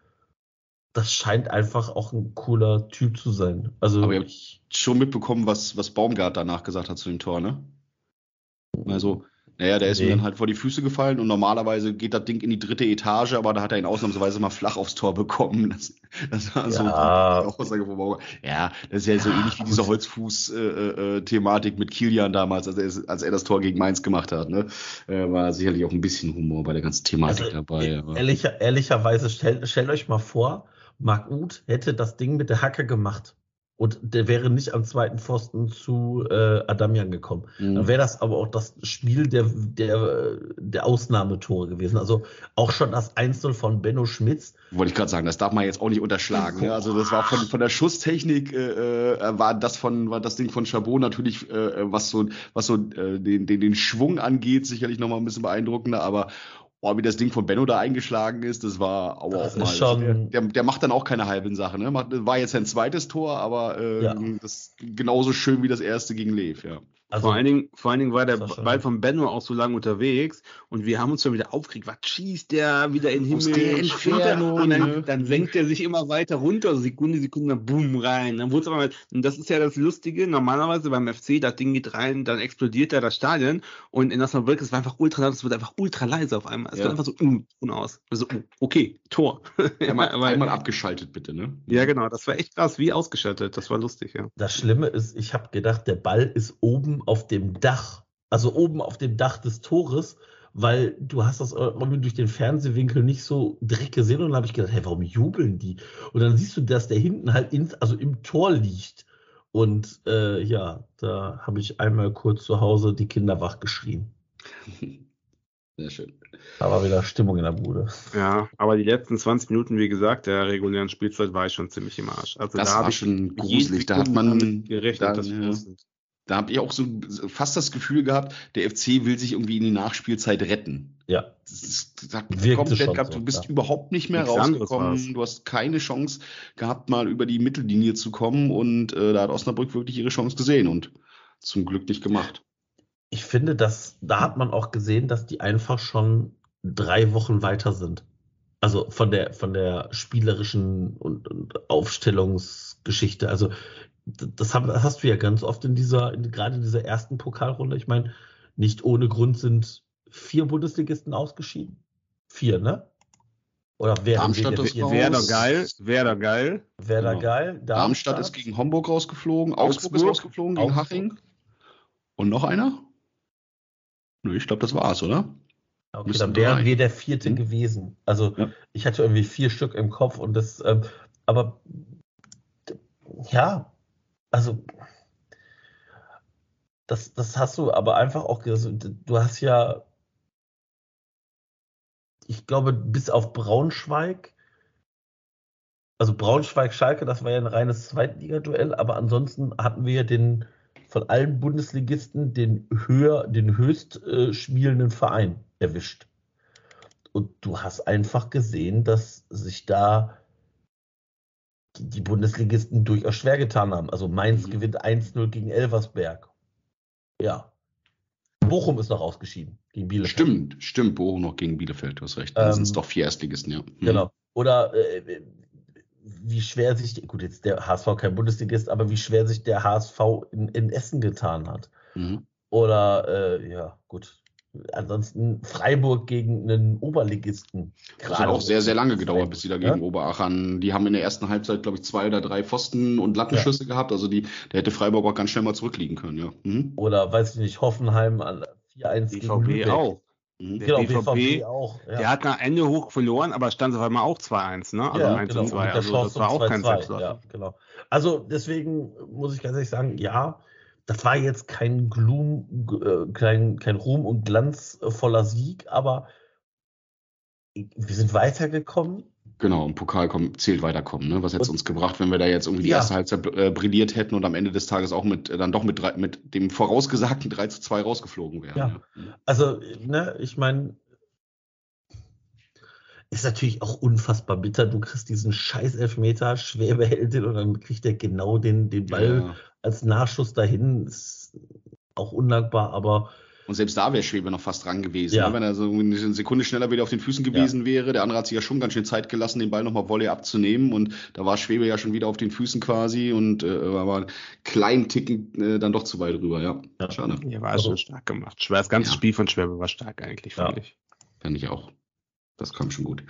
das scheint einfach auch ein cooler Typ zu sein. Also Aber ihr habt schon mitbekommen, was, was Baumgart danach gesagt hat zu dem Tor, ne? Also, naja, der ist Nee. ihm dann halt vor die Füße gefallen und normalerweise geht das Ding in die dritte Etage, aber da hat er ihn ausnahmsweise mal flach aufs Tor bekommen. Das, das war so Ja. Aussage von Baumgart. Ja, das ist ja so ähnlich wie diese Holzfuß-Thematik mit Kilian damals, als er, als er das Tor gegen Mainz gemacht hat. Ne? Äh, war sicherlich auch ein bisschen Humor bei der ganzen Thematik also, dabei. e- ehrlicher, ehrlicherweise, stellt, stellt euch mal vor, Marc Uth hätte das Ding mit der Hacke gemacht. Und der wäre nicht am zweiten Pfosten zu äh, Adamian gekommen. Mhm. Dann wäre das aber auch das Spiel der, der, der Ausnahmetore gewesen. Also auch schon das Einzel von Benno Schmitz. Wollte ich gerade sagen, das darf man jetzt auch nicht unterschlagen. Ne? Also das war von, von der Schusstechnik äh, äh, war das von war das Ding von Chabot natürlich äh, was so was so äh, den, den den Schwung angeht sicherlich noch mal ein bisschen beeindruckender, aber oh, wie das Ding von Benno da eingeschlagen ist, das war aber Das auch mal ist schon- der, der, macht dann auch keine halben Sachen. Ne? War jetzt sein zweites Tor, aber äh, Ja. das genauso schön wie das erste gegen Lev. Ja. Also vor, allen Dingen, vor allen Dingen war der Ball von Benno auch so lange unterwegs und wir haben uns schon wieder aufgeregt. Was schießt der wieder in den Himmel? der und er? Und ne? dann, dann senkt er sich immer weiter runter, also Sekunde, Sekunde, dann boom, rein. Dann wurde es aber mal, und das ist ja das Lustige, normalerweise beim FC, das Ding geht rein, dann explodiert da das Stadion und in Osnabrück, es war einfach ultra laut, es wird einfach ultra leise auf einmal. Es Ja. wird einfach so, mm, Ton aus. Also, oh, okay, Tor. Einmal, Aber- einmal abgeschaltet bitte, ne? ja, genau, das war echt krass, wie ausgeschaltet, das war lustig, ja. Das Schlimme ist, ich habe gedacht, der Ball ist oben auf dem Dach, also oben auf dem Dach des Tores weil du hast das irgendwie durch den Fernsehwinkel nicht so direkt gesehen und dann habe ich gedacht, hey, warum jubeln die? Und dann siehst du, dass der hinten halt ins, also im Tor liegt. Und äh, ja, da habe ich einmal kurz zu Hause die Kinder wach geschrien. Sehr schön. Da war wieder Stimmung in der Bude. Ja, aber die letzten 20 Minuten, wie gesagt, der regulären Spielzeit war ich schon ziemlich im Arsch. Also Das da war ich schon gruselig. Da hat man gerechnet, da, dass wir ja. Da habe ich auch so fast das Gefühl gehabt, der FC will sich irgendwie in die Nachspielzeit retten. Ja, Das ist, das komplett gehabt. so, du bist ja. überhaupt nicht mehr Nichts rausgekommen. Du hast keine Chance gehabt, mal über die Mittellinie zu kommen. Und äh, da hat Osnabrück wirklich ihre Chance gesehen und zum Glück nicht gemacht. ich finde, dass da hat man auch gesehen, dass die einfach schon drei Wochen weiter sind. Also von der von der spielerischen und, und Aufstellungsgeschichte. Also das, hast du ja ganz oft in dieser, in, gerade in dieser ersten Pokalrunde. Ich meine, nicht ohne Grund sind vier Bundesligisten ausgeschieden. Vier, ne? Oder wer Darmstadt ist. Werder geil, Werder geil. Werder Genau. geil. Darmstadt ist gegen Homburg rausgeflogen, Augsburg, ist Augsburg. rausgeflogen gegen Augsburg. Haching. Und noch einer? Nö, ich glaube, das war's, oder? Okay, Müssen dann wären wir der vierte Hm. gewesen. Also Ja. ich hatte irgendwie vier Stück im Kopf und das, ähm, aber ja, also das, das hast du aber einfach auch, ges- du hast ja, ich glaube, bis auf Braunschweig, also Braunschweig-Schalke, das war ja ein reines Zweitligaduell, aber ansonsten hatten wir ja den von allen Bundesligisten den höher, den höchst äh, spielenden Verein erwischt. Und du hast einfach gesehen, dass sich da die Bundesligisten durchaus schwer getan haben. Also Mainz Mhm. gewinnt 1-0 gegen Elversberg. Ja. Bochum ist noch ausgeschieden gegen Bielefeld. Stimmt, stimmt. Bochum noch gegen Bielefeld, du hast recht. Da Ähm, sind es doch vier Erstligisten, ja. Mhm. Genau. Oder äh, wie schwer sich, gut, jetzt der HSV kein Bundesligist, aber wie schwer sich der HSV in, in Essen getan hat. Mhm. Oder, äh, ja, gut. Ansonsten Freiburg gegen einen Oberligisten. Das hat auch sehr, sehr lange gedauert, bis sie da gegen Oberachern, die haben in der ersten Halbzeit, glaube ich, zwei oder drei Pfosten und Lattenschüsse gehabt. Also die, der hätte Freiburg auch ganz schnell mal zurückliegen können, ja. Mhm. Oder, weiß ich nicht, Hoffenheim an 4-1 gegen BVB Lübeck. auch. Mhm. Der Genau, BVB, BVB, auch. Ja. Der hat nach Ende hoch verloren, aber stand auf einmal auch 2-1, ne? Also ja, 1 genau. und 2. mit der Also das war auch kein 2-2. Selbstläufer. Ja, genau. Also deswegen muss ich ganz ehrlich sagen, ja, das war jetzt kein Gloom, äh, kein, kein Ruhm und Glanz äh, voller Sieg, aber wir sind weitergekommen. Genau, im Pokal kommen, zählt weiterkommen. Ne? Was hätte es uns gebracht, wenn wir da jetzt irgendwie die Ja. erste Halbzeit äh, brilliert hätten und am Ende des Tages auch mit, dann doch mit, drei, mit dem vorausgesagten 3 zu 2 rausgeflogen wären. Ja. Ja. Also, ne, ich meine, ist natürlich auch unfassbar bitter. Du kriegst diesen scheiß Elfmeter, schwer behält den und dann kriegt er genau den, den Ball Ja. als Nachschuss dahin. Ist auch undankbar, aber Und selbst da wäre Schwebe noch fast dran gewesen. Ja. Ne? Wenn er so eine Sekunde schneller wieder auf den Füßen gewesen wäre. Der andere hat sich ja schon ganz schön Zeit gelassen, den Ball nochmal Volley abzunehmen. Und da war Schwebe ja schon wieder auf den Füßen quasi und äh, war einen kleinen Ticken äh, dann doch zu weit rüber. Ja, Ja. schade. Ja, war Also- schon stark gemacht. Das ganze Ja. Spiel von Schwäbe war stark eigentlich, Ja. fand ich. Fand ich auch. Das kam schon gut.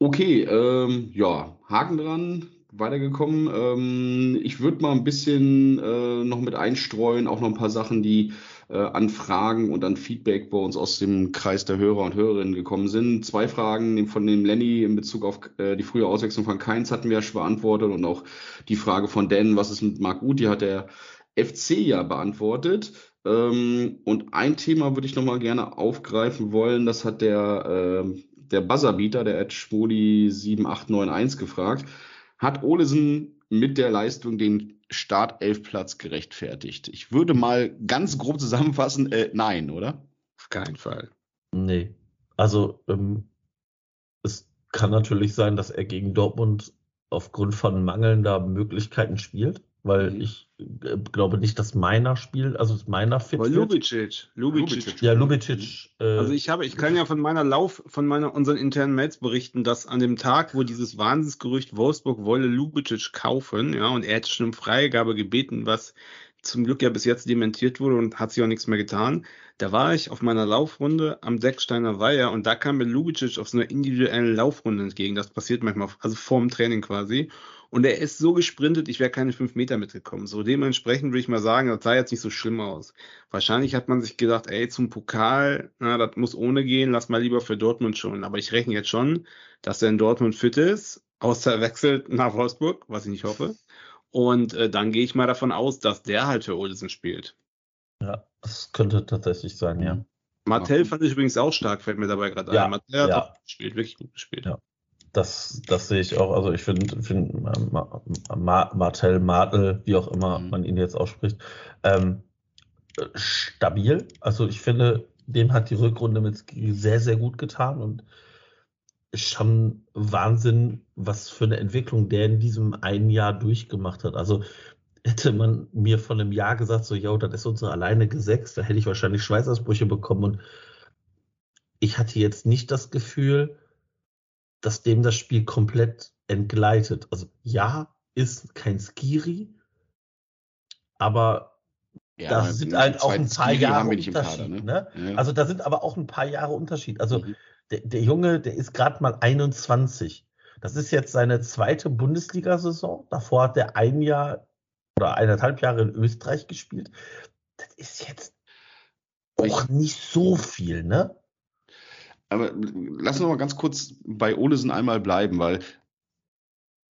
Okay, ähm, ja, Haken dran, weitergekommen. Ähm, ich würde mal ein bisschen äh, noch mit einstreuen, auch noch ein paar Sachen, die äh, an Fragen und an Feedback bei uns aus dem Kreis der Hörer und Hörerinnen gekommen sind. Zwei Fragen von dem Lenny in Bezug auf äh, die frühe Auswechslung von Keins hatten wir ja schon beantwortet und auch die Frage von Dan, was ist mit Marc Uth, die hat der FC ja beantwortet. Ähm, und ein Thema würde ich noch mal gerne aufgreifen wollen. Das hat der, ähm, der Buzzerbeater, der Ed Schmoli 7891 gefragt. Hat Olesen mit der Leistung den Startelfplatz gerechtfertigt? Ich würde mal ganz grob zusammenfassen, äh, nein, oder? Auf keinen Fall. nee. Also, ähm, es kann natürlich sein, dass er gegen Dortmund aufgrund von mangelnder Möglichkeiten spielt, weil Mhm. ich äh, glaube nicht, dass meiner spielt, also dass meiner fit Aber wird. Lubicic, Lubicic. Lubicic. Ja, Lubicic. Äh, Also ich habe, ich kann ja von meiner Lauf, von meiner unseren internen Mails berichten, dass an dem Tag, wo dieses Wahnsinnsgerücht Wolfsburg wolle Lubicic kaufen, ja, und er hätte schon um Freigabe gebeten, was zum Glück ja bis jetzt dementiert wurde und hat sich auch nichts mehr getan. Da war ich auf meiner Laufrunde am Decksteiner Weiher und da kam mir Lubicic auf so einer individuellen Laufrunde entgegen. Das passiert manchmal, also vor dem Training quasi. Und er ist so gesprintet, ich wäre keine fünf Meter mitgekommen. So dementsprechend würde ich mal sagen, das sah jetzt nicht so schlimm aus. Wahrscheinlich hat man sich gedacht, ey, zum Pokal, na, das muss ohne gehen, lass mal lieber für Dortmund schon. Aber ich rechne jetzt schon, dass er in Dortmund fit ist, außer wechselt nach Wolfsburg, was ich nicht hoffe. Und äh, dann gehe ich mal davon aus, dass der halt für Olsen spielt. Ja, das könnte tatsächlich sein, ja. Martell fand ich übrigens auch stark, fällt mir dabei gerade Ja, ein. Martell hat ja. auch gespielt, wirklich gut gespielt. Ja. Das, das sehe ich auch. Also ich finde, find, Ma, Ma, Martell, Martel, wie auch immer Mhm. man ihn jetzt ausspricht, ähm, äh, stabil. Also ich finde, dem hat die Rückrunde mit Ski sehr, sehr gut getan und schon Wahnsinn, was für eine Entwicklung der in diesem einen Jahr durchgemacht hat. Also hätte man mir vor einem Jahr gesagt, so, yo, das ist unsere alleinige Sechs, da hätte ich wahrscheinlich Schweißausbrüche bekommen und ich hatte jetzt nicht das Gefühl, dass dem das Spiel komplett entgleitet. Also ja, ist kein Skiri, aber Ja, da sind halt auch ein paar Skiri Jahre Unterschied. Kader, ne? Ja. Also da sind aber auch ein paar Jahre Unterschied. Also Mhm. Der, der Junge, der ist gerade mal 21. Das ist jetzt seine zweite Bundesliga-Saison. Davor hat er ein Jahr oder eineinhalb Jahre in Österreich gespielt. Das ist jetzt auch nicht so viel, ne? Aber lass uns mal ganz kurz bei Olesen einmal bleiben, weil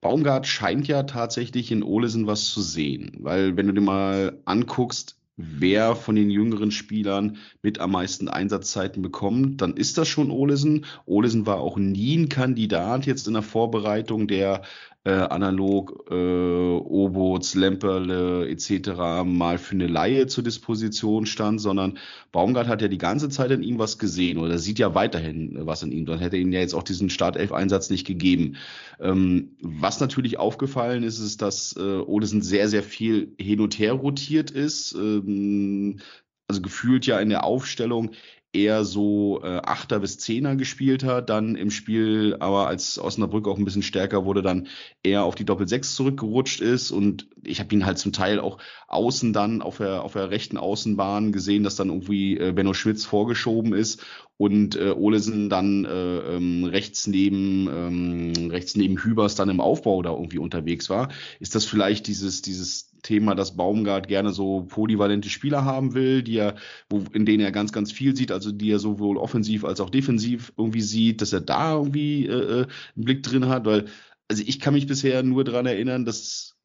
Baumgart scheint ja tatsächlich in Olesen was zu sehen. Weil wenn du dir mal anguckst, wer von den jüngeren Spielern mit am meisten Einsatzzeiten bekommt, dann ist das schon Olesen. Olesen war auch nie ein Kandidat jetzt in der Vorbereitung, der äh, analog äh, Oboz, Lemperle etc. mal für eine Laie zur Disposition stand, sondern Baumgart hat ja die ganze Zeit in ihm was gesehen oder sieht ja weiterhin äh, was in ihm. Dann hätte ihm ja jetzt auch diesen Startelf-Einsatz nicht gegeben. Ähm, was natürlich aufgefallen ist, ist, dass äh, Olesen sehr, sehr viel hin und her rotiert ist. Ähm, also gefühlt ja in der Aufstellung eher so äh, Achter bis Zehner gespielt hat, dann im Spiel, aber als Osnabrück auch ein bisschen stärker wurde, dann eher auf die Doppel-Sechs zurückgerutscht ist und ich habe ihn halt zum Teil auch außen dann auf der, auf der rechten Außenbahn gesehen, dass dann irgendwie äh, Benno Schwitz vorgeschoben ist und äh, Olesen dann äh, ähm, rechts neben ähm, rechts neben Hübers dann im Aufbau da irgendwie unterwegs war. Ist das vielleicht dieses dieses Thema, dass Baumgart gerne so polyvalente Spieler haben will, die er, wo, in denen er ganz, ganz viel sieht, also die er sowohl offensiv als auch defensiv irgendwie sieht, dass er da irgendwie äh, äh, einen Blick drin hat, weil also ich kann mich bisher nur dran erinnern, dass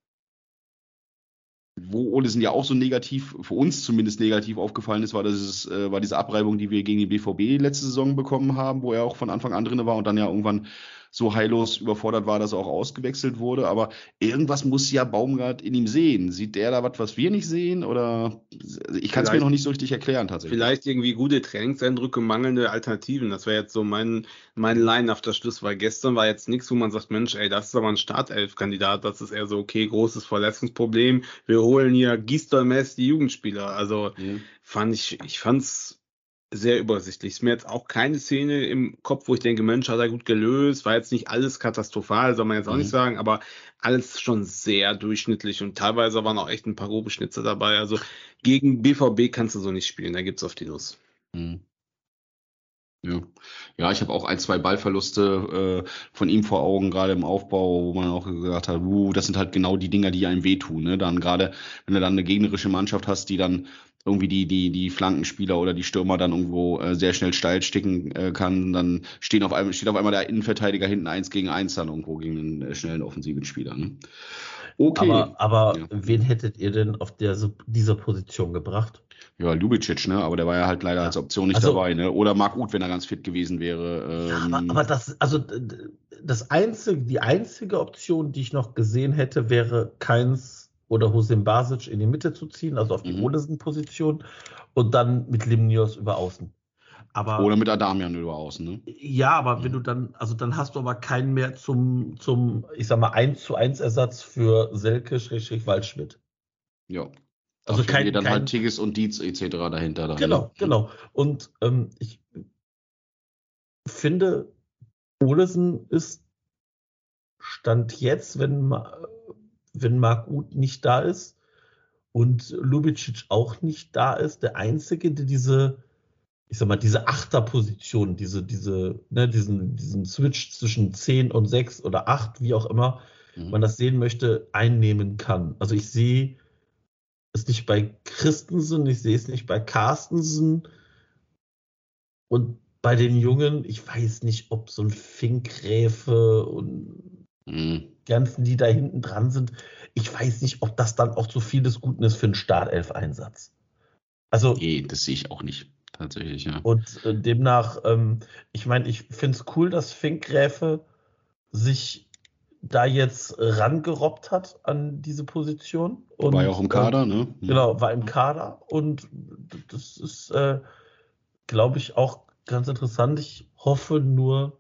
wo Olesen ja auch so negativ, für uns zumindest negativ aufgefallen ist, war, ist, äh, war diese Abreibung, die wir gegen die BVB letzte Saison bekommen haben, wo er auch von Anfang an drin war und dann ja irgendwann so heillos überfordert war, dass er auch ausgewechselt wurde. Aber irgendwas muss ja Baumgart in ihm sehen. Sieht der da was, was wir nicht sehen? Oder ich kann es mir noch nicht so richtig erklären tatsächlich. Vielleicht irgendwie gute Trainingseindrücke, mangelnde Alternativen. Das wäre jetzt so mein, mein Line auf der Schluss, weil gestern war jetzt nichts, wo man sagt, Mensch, ey, das ist aber ein Startelf-Kandidat. Das ist eher so, okay, großes Verletzungsproblem. Wir holen hier Gisdol-mäßig die Jugendspieler. Also Ja. fand ich, ich fand's sehr übersichtlich. Ist mir jetzt auch keine Szene im Kopf, wo ich denke, Mensch, hat er gut gelöst. War jetzt nicht alles katastrophal, soll man jetzt auch Mhm. nicht sagen, aber alles schon sehr durchschnittlich und teilweise waren auch echt ein paar grobe Schnitze dabei. Also gegen BVB kannst du so nicht spielen, da gibt's auf die Nuss. Mhm. Ja, ja ich habe auch ein, zwei Ballverluste äh, von ihm vor Augen, gerade im Aufbau, wo man auch gesagt hat, uh, das sind halt genau die Dinger, die einem wehtun. Ne? Dann gerade, wenn du dann eine gegnerische Mannschaft hast, die dann irgendwie die, die, die Flankenspieler oder die Stürmer dann irgendwo äh, sehr schnell steil sticken äh, kann, dann stehen auf einmal, steht auf einmal der Innenverteidiger hinten eins gegen eins dann irgendwo gegen einen äh, schnellen offensiven Spieler. Ne? Okay. Aber, aber Ja. wen hättet ihr denn auf der, dieser Position gebracht? Ja, Lubicic, ne? Aber der war ja halt leider als Option nicht Also- dabei, ne? Oder Marc Uth, wenn er ganz fit gewesen wäre. Ja, Ähm, aber, aber das, also das einzige, die einzige Option, die ich noch gesehen hätte, wäre Keins oder Hussein Basic in die Mitte zu ziehen, also auf die Mhm. Olesen-Position und dann mit Limnios über außen. Aber Oder mit Adamian über außen, ne? ja, aber wenn Mhm. du dann, also dann hast du aber keinen mehr zum, zum, ich sag mal, 1 zu 1 Ersatz für Selke Schrägstrich Waldschmidt. Ja. Also kein- dann kein- halt Tigges und Dietz etc. dahinter. Dann, Genau, ne? genau. Und ähm, ich finde, Olesen ist Stand jetzt, wenn, Ma- wenn Marc Uth nicht da ist und Lubicic auch nicht da ist. Der Einzige, der diese, ich sag mal, diese Achterposition, diese, diese, ne, diesen, diesen Switch zwischen 10 und 6 oder 8, wie auch immer Mhm. man das sehen möchte, einnehmen kann. Also ich sehe es nicht bei Christensen, ich sehe es nicht bei Carstensen und bei den Jungen, ich weiß nicht, ob so ein Finkgräfe und Mhm. Ganzen, die da hinten dran sind, ich weiß nicht, ob das dann auch zu viel des Guten ist für einen Startelf-Einsatz. Also, Nee, das sehe ich auch nicht. Tatsächlich, ja. und äh, demnach, ähm, ich meine, ich finde es cool, dass Finkgräfe sich da jetzt rangerobbt hat an diese Position. Und, War ja auch im Kader, ne? Äh, genau, war im Kader und das ist, äh, glaube ich, auch ganz interessant. Ich hoffe nur,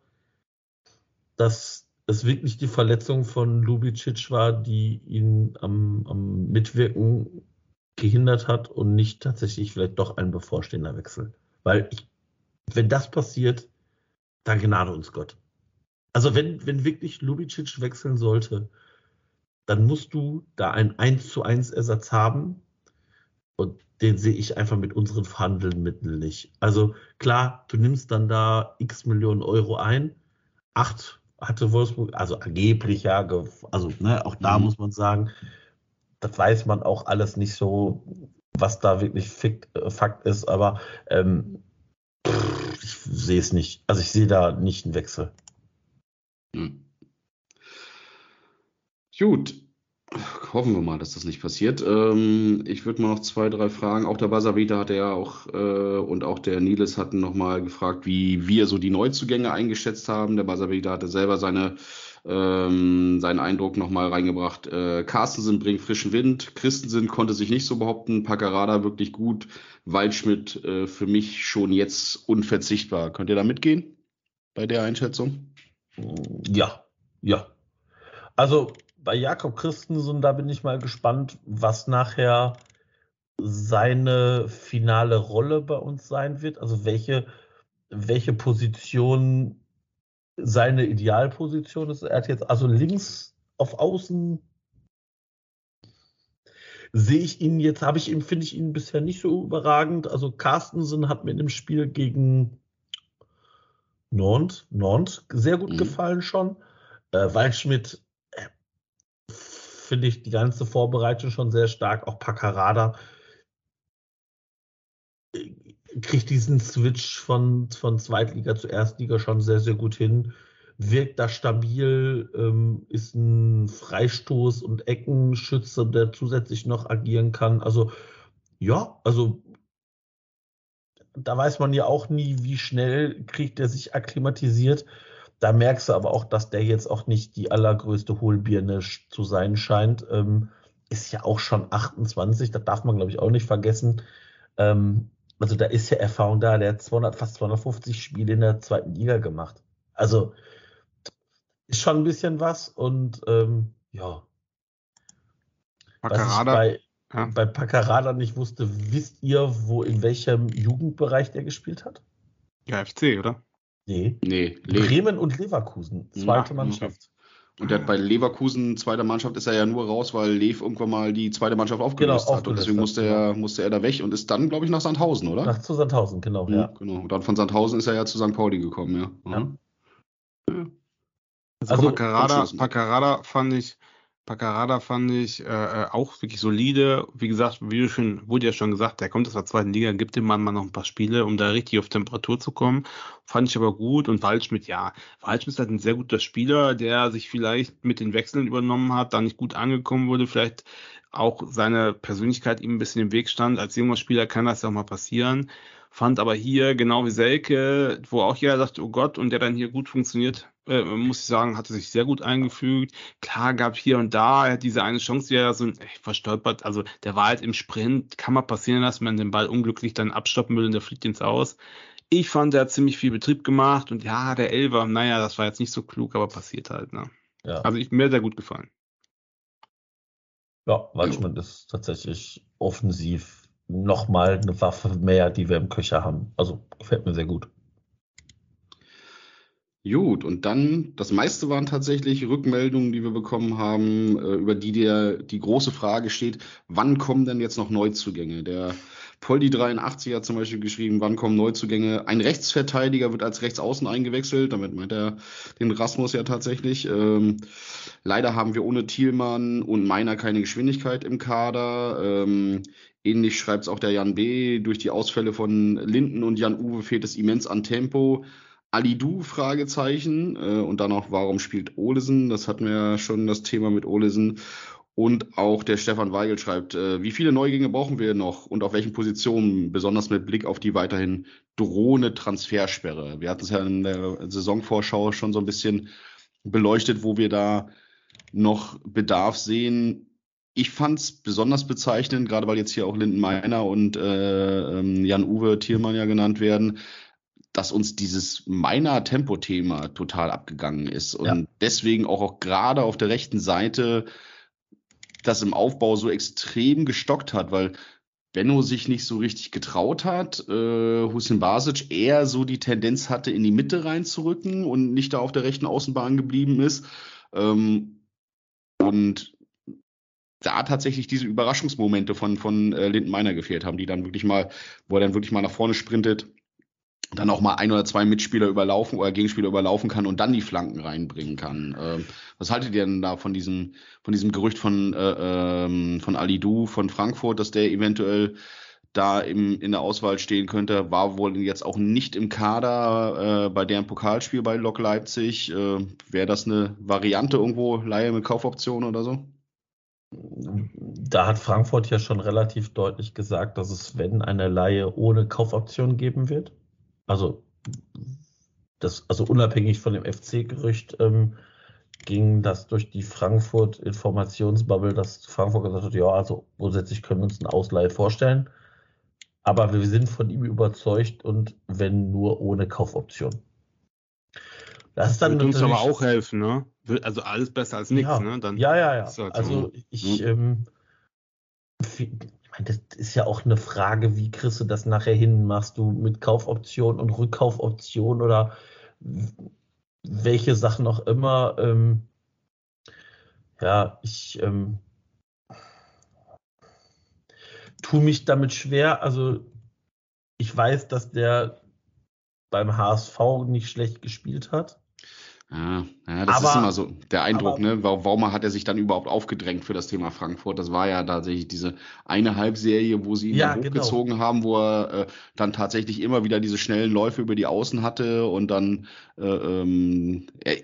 dass es wirklich die Verletzung von Lubicic war, die ihn am, am Mitwirken gehindert hat und nicht tatsächlich vielleicht doch ein bevorstehender Wechsel. Weil ich, wenn das passiert, dann gnade uns Gott. Also wenn, wenn wirklich Lubicic wechseln sollte, dann musst du da einen 1 zu 1 Ersatz haben. Und den sehe ich einfach mit unseren verhandelnden Mitteln nicht. Also klar, du nimmst dann da x Millionen Euro ein. Acht hatte Wolfsburg, also angeblich ja, also ne, auch da Mhm. muss man sagen, das weiß man auch alles nicht so, was da wirklich Fick, äh, Fakt ist, aber ähm, ich sehe es nicht. Also ich sehe da nicht einen Wechsel. Hm. Gut. Hoffen wir mal, dass das nicht passiert. Ähm, ich würde mal noch zwei, drei Fragen. Auch der Basavita hatte ja auch äh, und auch der Niles hatten nochmal gefragt, wie wir so die Neuzugänge eingeschätzt haben. Der Basavita hatte selber seine, ähm, seinen Eindruck nochmal reingebracht. Äh, Carstensen bringt frischen Wind. Christensen konnte sich nicht so behaupten. Paccarada wirklich gut. Waldschmidt äh, für mich schon jetzt unverzichtbar. Könnt ihr da mitgehen bei der Einschätzung? Ja, ja. Also bei Jakob Christensen, da bin ich mal gespannt, was nachher seine finale Rolle bei uns sein wird. Also welche, welche Position seine Idealposition ist. Er hat jetzt also links auf Außen sehe ich ihn jetzt, habe ich ihn, finde ich ihn bisher nicht so überragend. Also Carstensen hat mir in dem Spiel gegen Nantes, Nantes sehr gut Mhm. gefallen schon. Äh, Waldschmidt finde ich die ganze Vorbereitung schon sehr stark. Auch Paccarada äh, kriegt diesen Switch von, von Zweitliga zu Erstliga schon sehr, sehr gut hin. Wirkt da stabil, ähm, ist ein Freistoß- und Eckenschütze, der zusätzlich noch agieren kann. Also, ja, also da weiß man ja auch nie, wie schnell kriegt er sich akklimatisiert. Da merkst du aber auch, dass der jetzt auch nicht die allergrößte Hohlbirne zu sein scheint. Ähm, ist ja auch schon 28, das darf man, glaube ich, auch nicht vergessen. Ähm, also da ist ja Erfahrung da, der hat 200, fast 250 Spiele in der zweiten Liga gemacht. Also ist schon ein bisschen was und ähm, ja. Was ich bei, ja. bei Paccarada nicht wusste, wisst ihr, wo in welchem Jugendbereich der gespielt hat? ja, FC, oder? Nee. Nee, Le Bremen und Leverkusen, zweite Ja, Mannschaft. Und der bei Leverkusen, zweiter Mannschaft, ist er ja nur raus, weil Lev irgendwann mal die zweite Mannschaft aufgelöst Genau, hat. Und deswegen hat, musste er, musste er da weg und ist dann, glaube ich, nach Sandhausen, oder? Nach zu Sandhausen, genau, Mhm, ja. Genau. Und dann von Sandhausen ist er ja zu St. Pauli gekommen, ja. Ja. Mhm. Also, Also, Paccarada, abschließend. Paccarada fand ich, Paccarada fand ich äh, äh, auch wirklich solide. Wie gesagt, wie schon, wurde ja schon gesagt, der kommt aus der zweiten Liga, gibt dem Mann mal noch ein paar Spiele, um da richtig auf Temperatur zu kommen. Fand ich aber gut. Und Waldschmidt, ja, Waldschmidt ist halt ein sehr guter Spieler, der sich vielleicht mit den Wechseln übernommen hat, da nicht gut angekommen wurde, vielleicht auch seine Persönlichkeit ihm ein bisschen im Weg stand. Als junger Spieler kann das ja auch mal passieren. Fand aber hier, genau wie Selke, wo auch jeder sagt, oh Gott, und der dann hier gut funktioniert, äh, muss ich sagen, hatte sich sehr gut eingefügt. Klar gab hier und da er hat diese eine Chance, die er so äh, verstolpert. Also der war halt im Sprint, kann mal passieren, dass man den Ball unglücklich dann abstoppen will und der fliegt ins Aus. Ich fand, er hat ziemlich viel Betrieb gemacht und ja, der Elfer, naja, das war jetzt nicht so klug, aber passiert halt. Ne? ja. Also ich, mir sehr gut gefallen. Ja, Waldschmidt ist tatsächlich offensiv nochmal eine Waffe mehr, die wir im Köcher haben. Also gefällt mir sehr gut. Gut, und dann, das meiste waren tatsächlich Rückmeldungen, die wir bekommen haben, äh, über die der, die große Frage steht, wann kommen denn jetzt noch Neuzugänge? Der Poldi83 hat zum Beispiel geschrieben, wann kommen Neuzugänge? Ein Rechtsverteidiger wird als Rechtsaußen eingewechselt, damit meint er den Rasmus ja tatsächlich. Ähm, leider haben wir ohne Thielmann und Meiner keine Geschwindigkeit im Kader. Ähm, ähnlich schreibt es auch der Jan B. Durch die Ausfälle von Linden und Jan Uwe fehlt es immens an Tempo. Alidu Fragezeichen äh, und dann auch, warum spielt Olesen? Das hatten wir ja schon das Thema mit Olesen. Und auch der Stefan Weigel schreibt, äh, wie viele Neugänge brauchen wir noch und auf welchen Positionen, besonders mit Blick auf die weiterhin drohende Transfersperre. Wir hatten es ja in der Saisonvorschau schon so ein bisschen beleuchtet, wo wir da noch Bedarf sehen. Ich fand es besonders bezeichnend, gerade weil jetzt hier auch Linden Meiner und äh, ähm, Jan-Uwe Thielmann ja genannt werden, dass uns dieses meiner Tempo-Thema total abgegangen ist und ja. deswegen auch, auch gerade auf der rechten Seite das im Aufbau so extrem gestockt hat, weil Benno sich nicht so richtig getraut hat, äh, Hussein Basic eher so die Tendenz hatte, in die Mitte reinzurücken und nicht da auf der rechten Außenbahn geblieben ist. Ähm, und da tatsächlich diese Überraschungsmomente von, von äh, Linden Meiner gefehlt haben, die dann wirklich mal, wo er dann wirklich mal nach vorne sprintet, dann auch mal ein oder zwei Mitspieler überlaufen oder Gegenspieler überlaufen kann und dann die Flanken reinbringen kann. Ähm, was haltet ihr denn da von diesem, von diesem Gerücht von, äh, ähm, von Du von Frankfurt, dass der eventuell da im, in der Auswahl stehen könnte, war wohl jetzt auch nicht im Kader äh, bei deren Pokalspiel bei Lok Leipzig. Äh, Wäre das eine Variante irgendwo, Laie mit Kaufoption oder so? Da hat Frankfurt ja schon relativ deutlich gesagt, dass es, wenn eine Laie ohne Kaufoption geben wird, also das, also unabhängig von dem FC-Gerücht ähm, ging das durch die Frankfurt-Informationsbubble, dass Frankfurt gesagt hat, ja, also grundsätzlich können wir uns eine Ausleihe vorstellen. Aber wir sind von ihm überzeugt und wenn nur ohne Kaufoption. Das dann Wird uns aber auch helfen, ne? Also alles besser als nichts, ja, ne? Dann ja, ja, ja. Halt also ich, hm. ähm, meine, das ist ja auch eine Frage, wie kriegst du das nachher hin? Machst du mit Kaufoption und Rückkaufoption oder welche Sachen auch immer? Ähm, ja, ich ähm, tue mich damit schwer. Also ich weiß, dass der beim HSV nicht schlecht gespielt hat. Ja, ja das aber, ist immer so der Eindruck, aber, ne? Warum hat er sich dann überhaupt aufgedrängt für das Thema Frankfurt? Das war ja tatsächlich diese eine Halbserie, wo sie ihn ja, genau. hochgezogen genau. haben, wo er äh, dann tatsächlich immer wieder diese schnellen Läufe über die Außen hatte und dann äh, ähm, äh,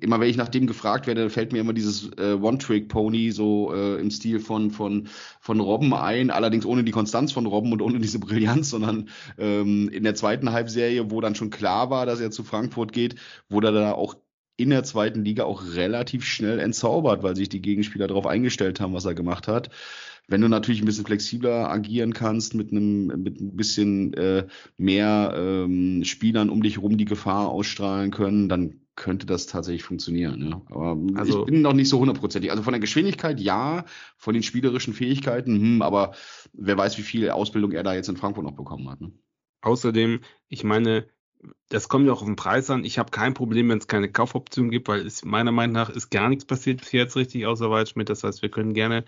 immer wenn ich nach dem gefragt werde, fällt mir immer dieses äh, One-Trick-Pony so äh, im Stil von, von, von Robben ein, allerdings ohne die Konstanz von Robben und ohne diese Brillanz, sondern ähm, in der zweiten Halbserie, wo dann schon klar war, dass er zu Frankfurt geht, wurde er da auch in der zweiten Liga auch relativ schnell entzaubert, weil sich die Gegenspieler darauf eingestellt haben, was er gemacht hat. Wenn du natürlich ein bisschen flexibler agieren kannst, mit einem mit ein bisschen äh, mehr ähm, Spielern um dich herum die Gefahr ausstrahlen können, dann könnte das tatsächlich funktionieren. Ja. Aber also, ich bin noch nicht so hundertprozentig. Also von der Geschwindigkeit ja, von den spielerischen Fähigkeiten, hm, aber wer weiß, wie viel Ausbildung er da jetzt in Frankfurt noch bekommen hat. Ne? Außerdem, ich meine, das kommt ja auch auf den Preis an. Ich habe kein Problem, wenn es keine Kaufoption gibt, weil es meiner Meinung nach ist gar nichts passiert bis jetzt richtig außer Waldschmidt. Das heißt, wir können gerne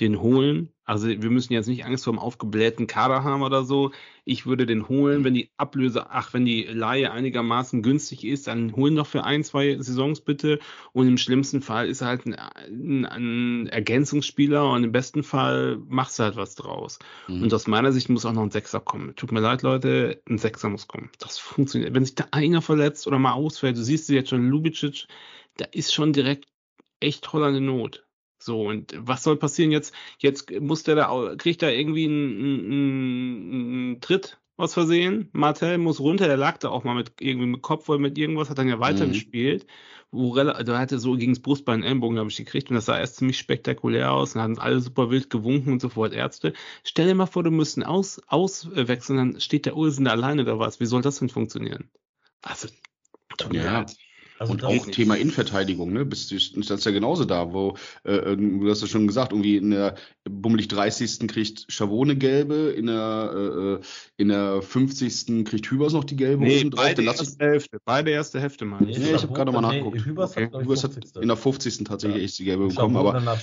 den holen. Also wir müssen jetzt nicht Angst vor einem aufgeblähten Kader haben oder so. Ich würde den holen, wenn die Ablöse, ach, wenn die Laie einigermaßen günstig ist, dann holen doch für ein, zwei Saisons bitte. Und im schlimmsten Fall ist er halt ein, ein, ein Ergänzungsspieler und im besten Fall machst du halt was draus. Mhm. Und aus meiner Sicht muss auch noch ein Sechser kommen. Tut mir leid, Leute, ein Sechser muss kommen. Das funktioniert. Wenn sich da einer verletzt oder mal ausfällt, du siehst jetzt schon Lubicic, da ist schon direkt echt Holland in Not. So, und was soll passieren jetzt? Jetzt muss der da, kriegt er irgendwie einen, einen, Tritt aus Versehen. Martel muss runter, der lag da auch mal mit irgendwie mit Kopf oder mit irgendwas, hat dann ja weitergespielt. Mhm. Wo da hat er so gegen das Brustbein Ellenbogen, glaube ich, gekriegt und das sah erst ziemlich spektakulär aus und hatten alle super wild gewunken und sofort Ärzte. Stell dir mal vor, du müssten aus, auswechseln, dann steht der Olsen da alleine da was. Wie soll das denn funktionieren? Also, tut mir ja. leid. Also und auch Thema Innenverteidigung, ne? Bist du ist ja genauso da, wo äh, du hast ja schon gesagt, irgendwie in der bummelig 30. kriegt Schavone gelbe, in der äh, in der 50. kriegt Hübers noch die gelbe nee, Hosen drauf. Beide erste Hälfte, beide erste Hälfte mal. Nee, nee ich habe gerade mal nachgeguckt. Nee, Hübers, okay. hat, Hübers hat in der 50. tatsächlich ja. echt die gelbe bekommen, aber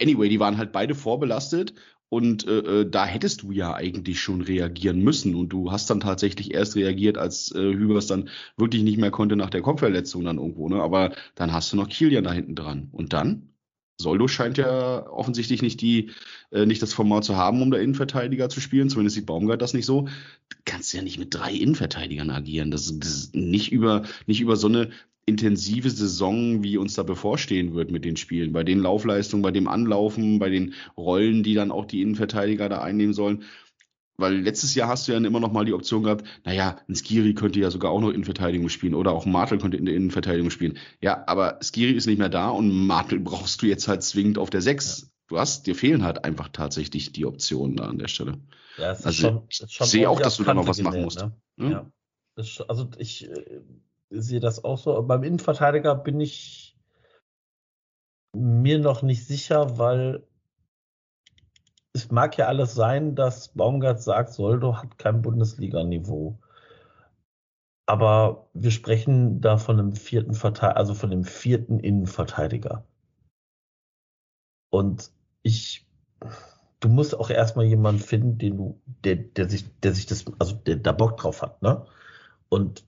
anyway, die waren halt beide vorbelastet und äh, äh, da hättest du ja eigentlich schon reagieren müssen. Und du hast dann tatsächlich erst reagiert, als äh, Hübers dann wirklich nicht mehr konnte nach der Kopfverletzung dann irgendwo. Ne? Aber dann hast du noch Kilian da hinten dran. Und dann? Soldo scheint ja offensichtlich nicht die, äh, nicht das Format zu haben, um da Innenverteidiger zu spielen. Zumindest sieht Baumgart das nicht so. Du kannst ja nicht mit drei Innenverteidigern agieren. Das, das ist nicht über, nicht über so eine intensive Saison, wie uns da bevorstehen wird mit den Spielen, bei den Laufleistungen, bei dem Anlaufen, bei den Rollen, die dann auch die Innenverteidiger da einnehmen sollen. Weil letztes Jahr hast du ja immer noch mal die Option gehabt, naja, ein Skiri könnte ja sogar auch noch Innenverteidigung spielen oder auch Martel könnte in der Innenverteidigung spielen. Ja, aber Skiri ist nicht mehr da und Martel brauchst du jetzt halt zwingend auf der 6. Ja. Du hast, dir fehlen halt einfach tatsächlich die Optionen da an der Stelle. Ja, es ist also schon, ich sehe auch, dass du da noch was machen musst. Ne? Hm? Ja. Ist, also ich äh, sehe das auch so. Beim Innenverteidiger bin ich mir noch nicht sicher, weil es mag ja alles sein, dass Baumgart sagt, Soldo hat kein Bundesliga-Niveau. Aber wir sprechen da von einem vierten Verteidiger, also von dem vierten Innenverteidiger. Und ich, du musst auch erstmal jemanden finden, den du, der, der sich, der sich das, also der da Bock drauf hat, ne? Und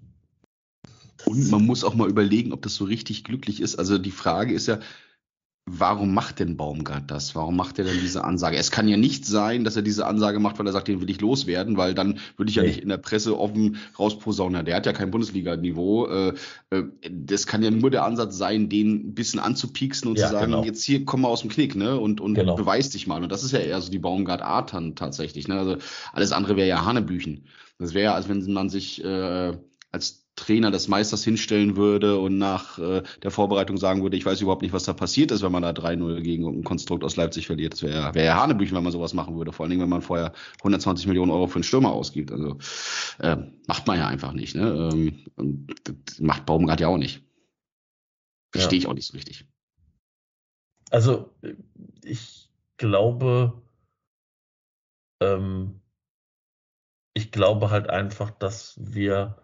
und man muss auch mal überlegen, ob das so richtig glücklich ist. Also die Frage ist ja, warum macht denn Baumgart das? Warum macht er denn diese Ansage? Es kann ja nicht sein, dass er diese Ansage macht, weil er sagt, den will ich loswerden, weil dann würde ich ja nee. nicht in der Presse offen rausposaunen. Der hat ja kein Bundesliga-Niveau. Äh, äh, das kann ja nur der Ansatz sein, den ein bisschen anzupieksen und ja, zu sagen, genau. jetzt hier komm mal aus dem Knick, ne? Und, und genau. beweis dich mal. Und das ist ja eher so die Baumgart-Art dann tatsächlich. Ne? Also alles andere wäre ja Hanebüchen. Das wäre ja, als wenn man sich äh, als Trainer des Meisters hinstellen würde und nach äh, der Vorbereitung sagen würde, ich weiß überhaupt nicht, was da passiert ist, wenn man da 3-0 gegen ein Konstrukt aus Leipzig verliert. Das wäre wär ja Hanebüchen, wenn man sowas machen würde. Vor allen Dingen, wenn man vorher 120 Millionen Euro für einen Stürmer ausgibt. Also äh, macht man ja einfach nicht. Ne? Ähm, macht Baumgart ja auch nicht. Verstehe ja. ich auch nicht so richtig. Also ich glaube, ähm, ich glaube halt einfach, dass wir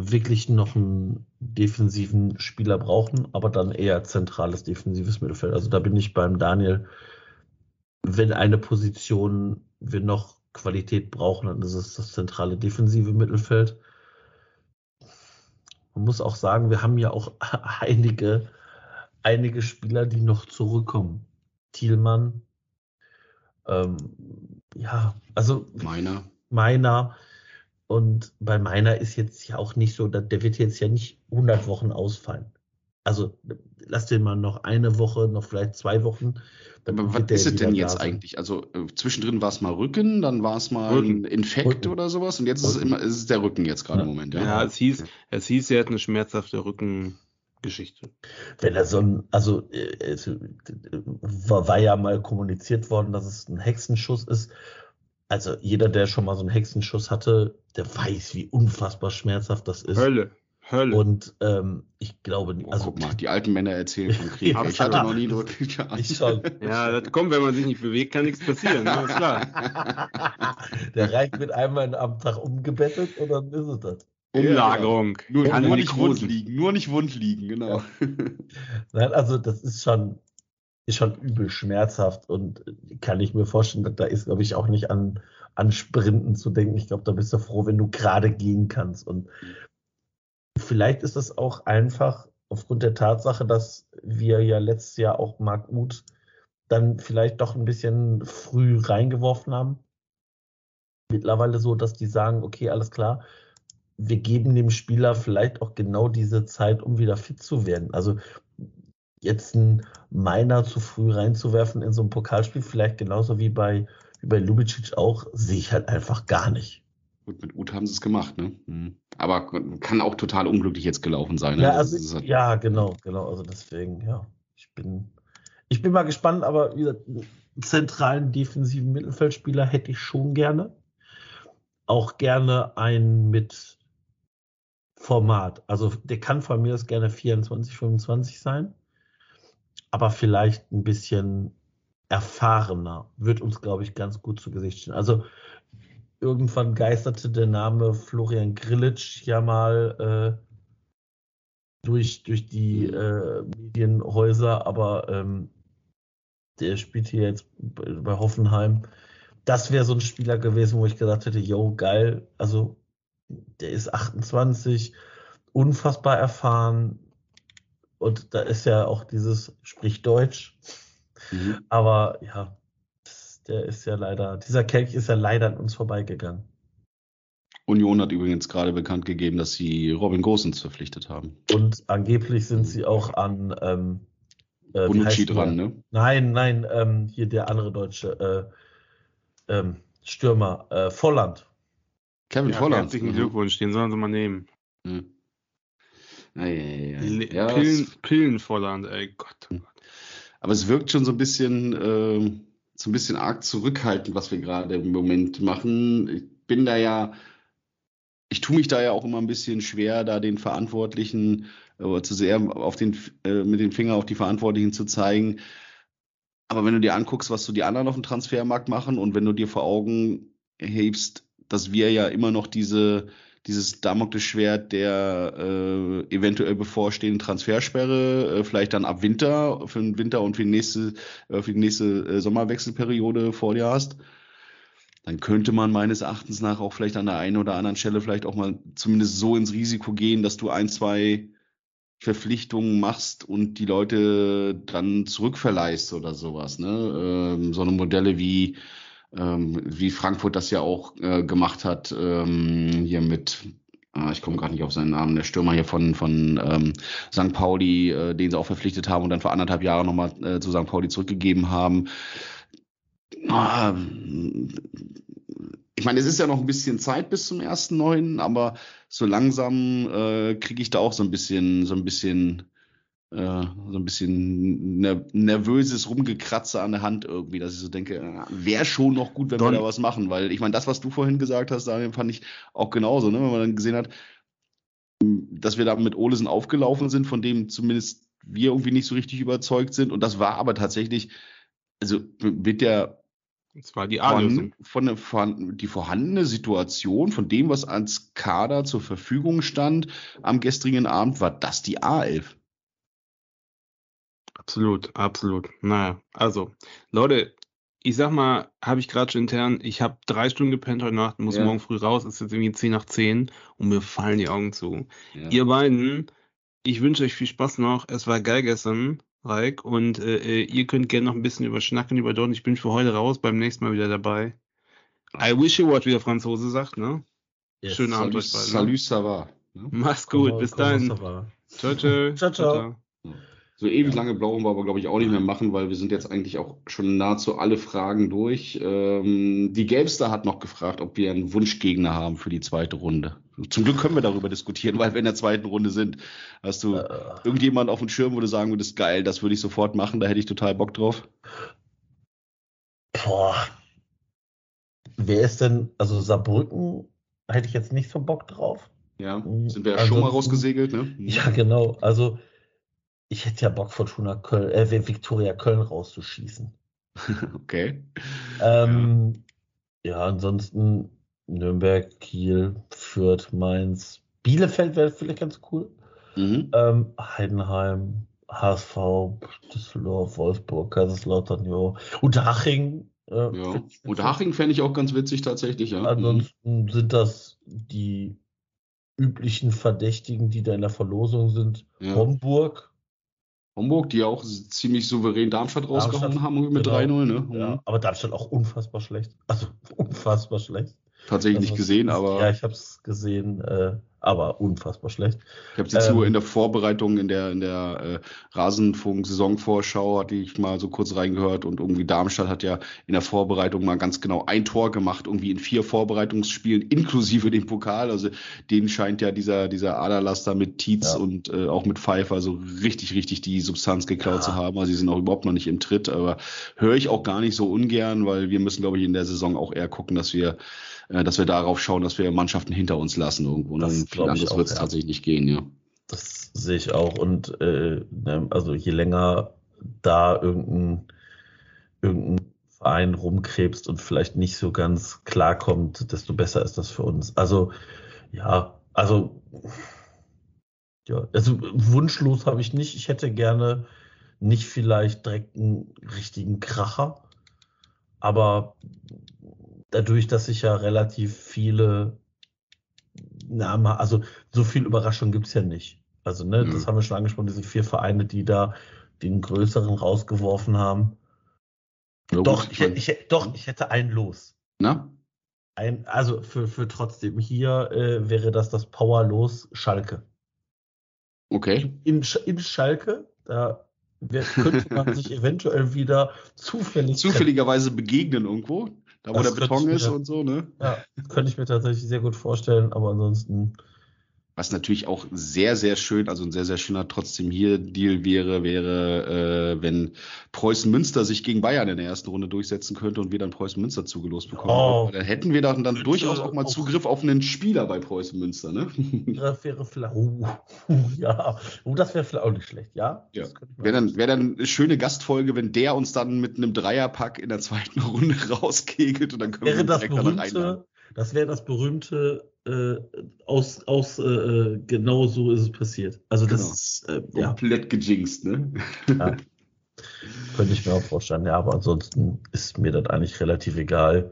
wirklich noch einen defensiven Spieler brauchen, aber dann eher zentrales defensives Mittelfeld. Also da bin ich beim Daniel, wenn eine Position wir noch Qualität brauchen, dann ist es das zentrale defensive Mittelfeld. Man muss auch sagen, wir haben ja auch einige, einige Spieler, die noch zurückkommen. Thielmann, ähm, ja, also meiner. Meiner. Und bei meiner ist jetzt ja auch nicht so, der wird jetzt ja nicht 100 Wochen ausfallen. Also lass den mal noch eine Woche, noch vielleicht zwei Wochen. Aber was ist es denn jetzt eigentlich? Also äh, zwischendrin war es mal Rücken, dann war es mal Rücken. ein Infekt Rücken. oder sowas und jetzt Rücken. ist es immer ist es der Rücken jetzt gerade ja. im Moment. Ja, ja es hieß, es hieß, er hat eine schmerzhafte Rückengeschichte. Wenn er so ein, also äh, es war, war ja mal kommuniziert worden, dass es ein Hexenschuss ist also jeder, der schon mal so einen Hexenschuss hatte, der weiß, wie unfassbar schmerzhaft das ist. Hölle. Hölle. Und ähm, ich glaube, oh, also guck mal, die alten Männer erzählen von Krieg. ich hatte noch nie nur Ich schon. Ja, das kommt, wenn man sich nicht bewegt, kann nichts passieren. Ne? Ist klar. Der reicht mit einmal am Tag umgebettet und dann ist es das. Umlagerung. Ja, genau. nur, nur nicht wund liegen. Nur nicht wund liegen, genau. Ja. Nein, also das ist schon, ist schon übel schmerzhaft und kann ich mir vorstellen, da ist, glaube ich, auch nicht an, an Sprinten zu denken. Ich glaube, da bist du froh, wenn du gerade gehen kannst. Und vielleicht ist es auch einfach aufgrund der Tatsache, dass wir ja letztes Jahr auch Marc Uth dann vielleicht doch ein bisschen früh reingeworfen haben. Mittlerweile so, dass die sagen, okay, alles klar, wir geben dem Spieler vielleicht auch genau diese Zeit, um wieder fit zu werden. Also jetzt ein Miner zu früh reinzuwerfen in so ein Pokalspiel, vielleicht genauso wie bei, wie bei Lubicic auch, sehe ich halt einfach gar nicht. Gut, mit Uth haben sie es gemacht, ne? Mhm. Aber kann auch total unglücklich jetzt gelaufen sein. Ne? Ja, also halt ja, genau, genau. Also deswegen, ja, ich bin, ich bin mal gespannt, aber wie gesagt, zentralen defensiven Mittelfeldspieler hätte ich schon gerne. Auch gerne einen mit Format. Also der kann von mir aus gerne 24, 25 sein, aber vielleicht ein bisschen erfahrener. Wird uns, glaube ich, ganz gut zu Gesicht stehen. Also irgendwann geisterte der Name Florian Grillitsch ja mal äh, durch, durch die äh, Medienhäuser, aber ähm, der spielt hier jetzt bei Hoffenheim. Das wäre so ein Spieler gewesen, wo ich gesagt hätte, yo, geil, also der ist 28, unfassbar erfahren und da ist ja auch dieses, sprich Deutsch. Mhm. Aber ja, der ist ja leider, dieser Kelch ist ja leider an uns vorbeigegangen. Union hat übrigens gerade bekannt gegeben, dass sie Robin Gosens verpflichtet haben. Und angeblich sind sie auch an ähm, äh, Bonucci dran, ne? Nein, nein, ähm, hier der andere deutsche äh, ähm, Stürmer, äh, Volland. Kevin ja, Volland. Herzlichen mhm. Glückwunsch, den sollen sie mal nehmen. Mhm. Ja, Pillen, Pillen Volland, ey Gott, oh Gott. Aber es wirkt schon so ein bisschen, äh, so ein bisschen arg zurückhaltend, was wir gerade im Moment machen. Ich bin da ja ich tue mich da ja auch immer ein bisschen schwer, da den Verantwortlichen äh, zu sehr auf den, äh, mit dem Finger auf die Verantwortlichen zu zeigen. Aber wenn du dir anguckst, was so die anderen auf dem Transfermarkt machen und wenn du dir vor Augen hebst, dass wir ja immer noch diese, dieses Damoklesschwert der äh, eventuell bevorstehenden Transfersperre, äh, vielleicht dann ab Winter, für den Winter und für die nächste, äh, für die nächste äh, Sommerwechselperiode vor dir hast, dann könnte man meines Erachtens nach auch vielleicht an der einen oder anderen Stelle vielleicht auch mal zumindest so ins Risiko gehen, dass du ein, zwei Verpflichtungen machst und die Leute dann zurückverleihst oder sowas. Ne? Ähm, so eine Modelle wie, ähm, wie Frankfurt das ja auch äh, gemacht hat, ähm, hier mit, ah, ich komme gerade nicht auf seinen Namen, der Stürmer hier von, von ähm, St. Pauli, äh, den sie auch verpflichtet haben und dann vor anderthalb Jahren nochmal äh, zu St. Pauli zurückgegeben haben. Ah, ich meine, es ist ja noch ein bisschen Zeit bis zum ersten neuen, aber so langsam äh, kriege ich da auch so ein bisschen, so ein bisschen, äh, so ein bisschen ner nervöses Rumgekratze an der Hand irgendwie, dass ich so denke, äh, wäre schon noch gut, wenn Don wir da was machen, weil ich meine, das, was du vorhin gesagt hast, Daniel, fand ich auch genauso, ne? wenn man dann gesehen hat, dass wir da mit Olesen aufgelaufen sind, von dem zumindest wir irgendwie nicht so richtig überzeugt sind und das war aber tatsächlich, also mit der das war die A-Lösung. Von, von, die vorhandene Situation, von dem, was als Kader zur Verfügung stand am gestrigen Abend, war das die A11. Absolut, absolut. Naja, also, Leute, ich sag mal, habe ich gerade schon intern, ich habe drei Stunden gepennt heute Nacht, muss ja. morgen früh raus, ist jetzt irgendwie 10 nach 10 und mir fallen die Augen zu. Ja. Ihr beiden, ich wünsche euch viel Spaß noch. Es war geil gestern. Reik. Und äh, äh, ihr könnt gerne noch ein bisschen überschnacken über dort. Ich bin für heute raus, beim nächsten Mal wieder dabei. I wish you what, wie der Franzose sagt, ne? Yes. Schönen Abend euch beiden. Salut, ne? ça va. Ne? Mach's gut, bis dann. Ciao, ciao. ciao, ciao. ciao. So ewig lange brauchen wir aber, glaube ich, auch nicht mehr machen, weil wir sind jetzt eigentlich auch schon nahezu alle Fragen durch. Ähm, die Gamester hat noch gefragt, ob wir einen Wunschgegner haben für die zweite Runde. Zum Glück können wir darüber diskutieren, weil wir in der zweiten Runde sind. Hast du äh, irgendjemand auf dem Schirm, wo du sagen würdest, geil, das würde ich sofort machen, da hätte ich total Bock drauf? Boah. Wer ist denn, also Saarbrücken hätte ich jetzt nicht so Bock drauf. Ja, sind wir ja schon mal rausgesegelt, ne? Ja, genau. Also ich hätte ja Bock, Fortuna Köln, äh, Viktoria Köln rauszuschießen. okay. Ähm, ja. ja, ansonsten Nürnberg, Kiel, Fürth, Mainz, Bielefeld wäre vielleicht ganz cool. Mhm. Ähm, Heidenheim, HSV, Düsseldorf, Wolfsburg, Kaiserslautern, ja. Unterhaching. Äh, ja. Unterhaching fände ich auch ganz witzig tatsächlich, ja. Ansonsten mhm. sind das die üblichen Verdächtigen, die da in der Verlosung sind. Ja. Homburg, Homburg, die auch ziemlich souverän Darmstadt rausgehauen haben mit genau. 3-0. Ne? Ja, mhm. aber Darmstadt auch unfassbar schlecht. Also unfassbar schlecht. Tatsächlich nicht gesehen, aber. Ja, ich habe es gesehen. Äh, aber unfassbar schlecht. Ich habe jetzt ähm, nur in der Vorbereitung, in der, in der äh, Rasenfunk-Saisonvorschau, hatte ich mal so kurz reingehört und irgendwie Darmstadt hat ja in der Vorbereitung mal ganz genau ein Tor gemacht, irgendwie in vier Vorbereitungsspielen, inklusive dem Pokal. Also denen scheint ja dieser, dieser Aderlaster mit Tietz ja. und äh, auch mit Pfeiffer so richtig, richtig die Substanz geklaut ja. zu haben. Also sie sind auch überhaupt noch nicht im Tritt, aber höre ich auch gar nicht so ungern, weil wir müssen, glaube ich, in der Saison auch eher gucken, dass wir äh, dass wir darauf schauen, dass wir Mannschaften hinter uns lassen irgendwo. Ne? Das Viel glaub ich anderes wird es ja. tatsächlich nicht gehen, ja. Das sehe ich auch. Und äh, ne, also je länger da irgendein, irgendein Verein rumkrebst und vielleicht nicht so ganz klarkommt, desto besser ist das für uns. Also ja, also ja, also wunschlos habe ich nicht. Ich hätte gerne nicht vielleicht direkt einen richtigen Kracher, aber dadurch, dass ich ja relativ viele Namen, also so viel Überraschung gibt's ja nicht. Also, ne, Mhm. das haben wir schon angesprochen, diese vier Vereine, die da den größeren rausgeworfen haben. Ja, doch, gut, ich, hätte- ich, doch, ich hätte ein Los. Na? Ein, also für, für trotzdem hier äh, wäre das das Power-Los Schalke. Okay. In, in Schalke, da könnte man sich eventuell wieder zufällig Zufälligerweise begegnen irgendwo, da wo Das der Beton ist mir- und so, ne? Ja, könnte ich mir tatsächlich sehr gut vorstellen, aber ansonsten, Was natürlich auch sehr, sehr schön, also ein sehr, sehr schöner trotzdem hier Deal wäre, wäre, äh, wenn Preußen Münster sich gegen Bayern in der ersten Runde durchsetzen könnte und wir dann Preußen Münster zugelost bekommen. Oh. Dann hätten wir dann, dann Bitte durchaus auch mal auf- Zugriff auf einen Spieler bei Preußen Münster, ne? wäre, wäre vielleicht, oh, ja, oh, das wäre vielleicht auch nicht schlecht, ja? Ja. Das Wäre dann, wäre dann eine schöne Gastfolge, wenn der uns dann mit einem Dreierpack in der zweiten Runde rauskegelt und dann können wäre wir das direkt berühmte, das wäre das berühmte, äh, aus, aus, äh, genau so ist es passiert. Also das Genau. ist, äh, ja, Komplett gejinxt, ne? ja, könnte ich mir auch vorstellen. Ja, aber ansonsten ist mir das eigentlich relativ egal.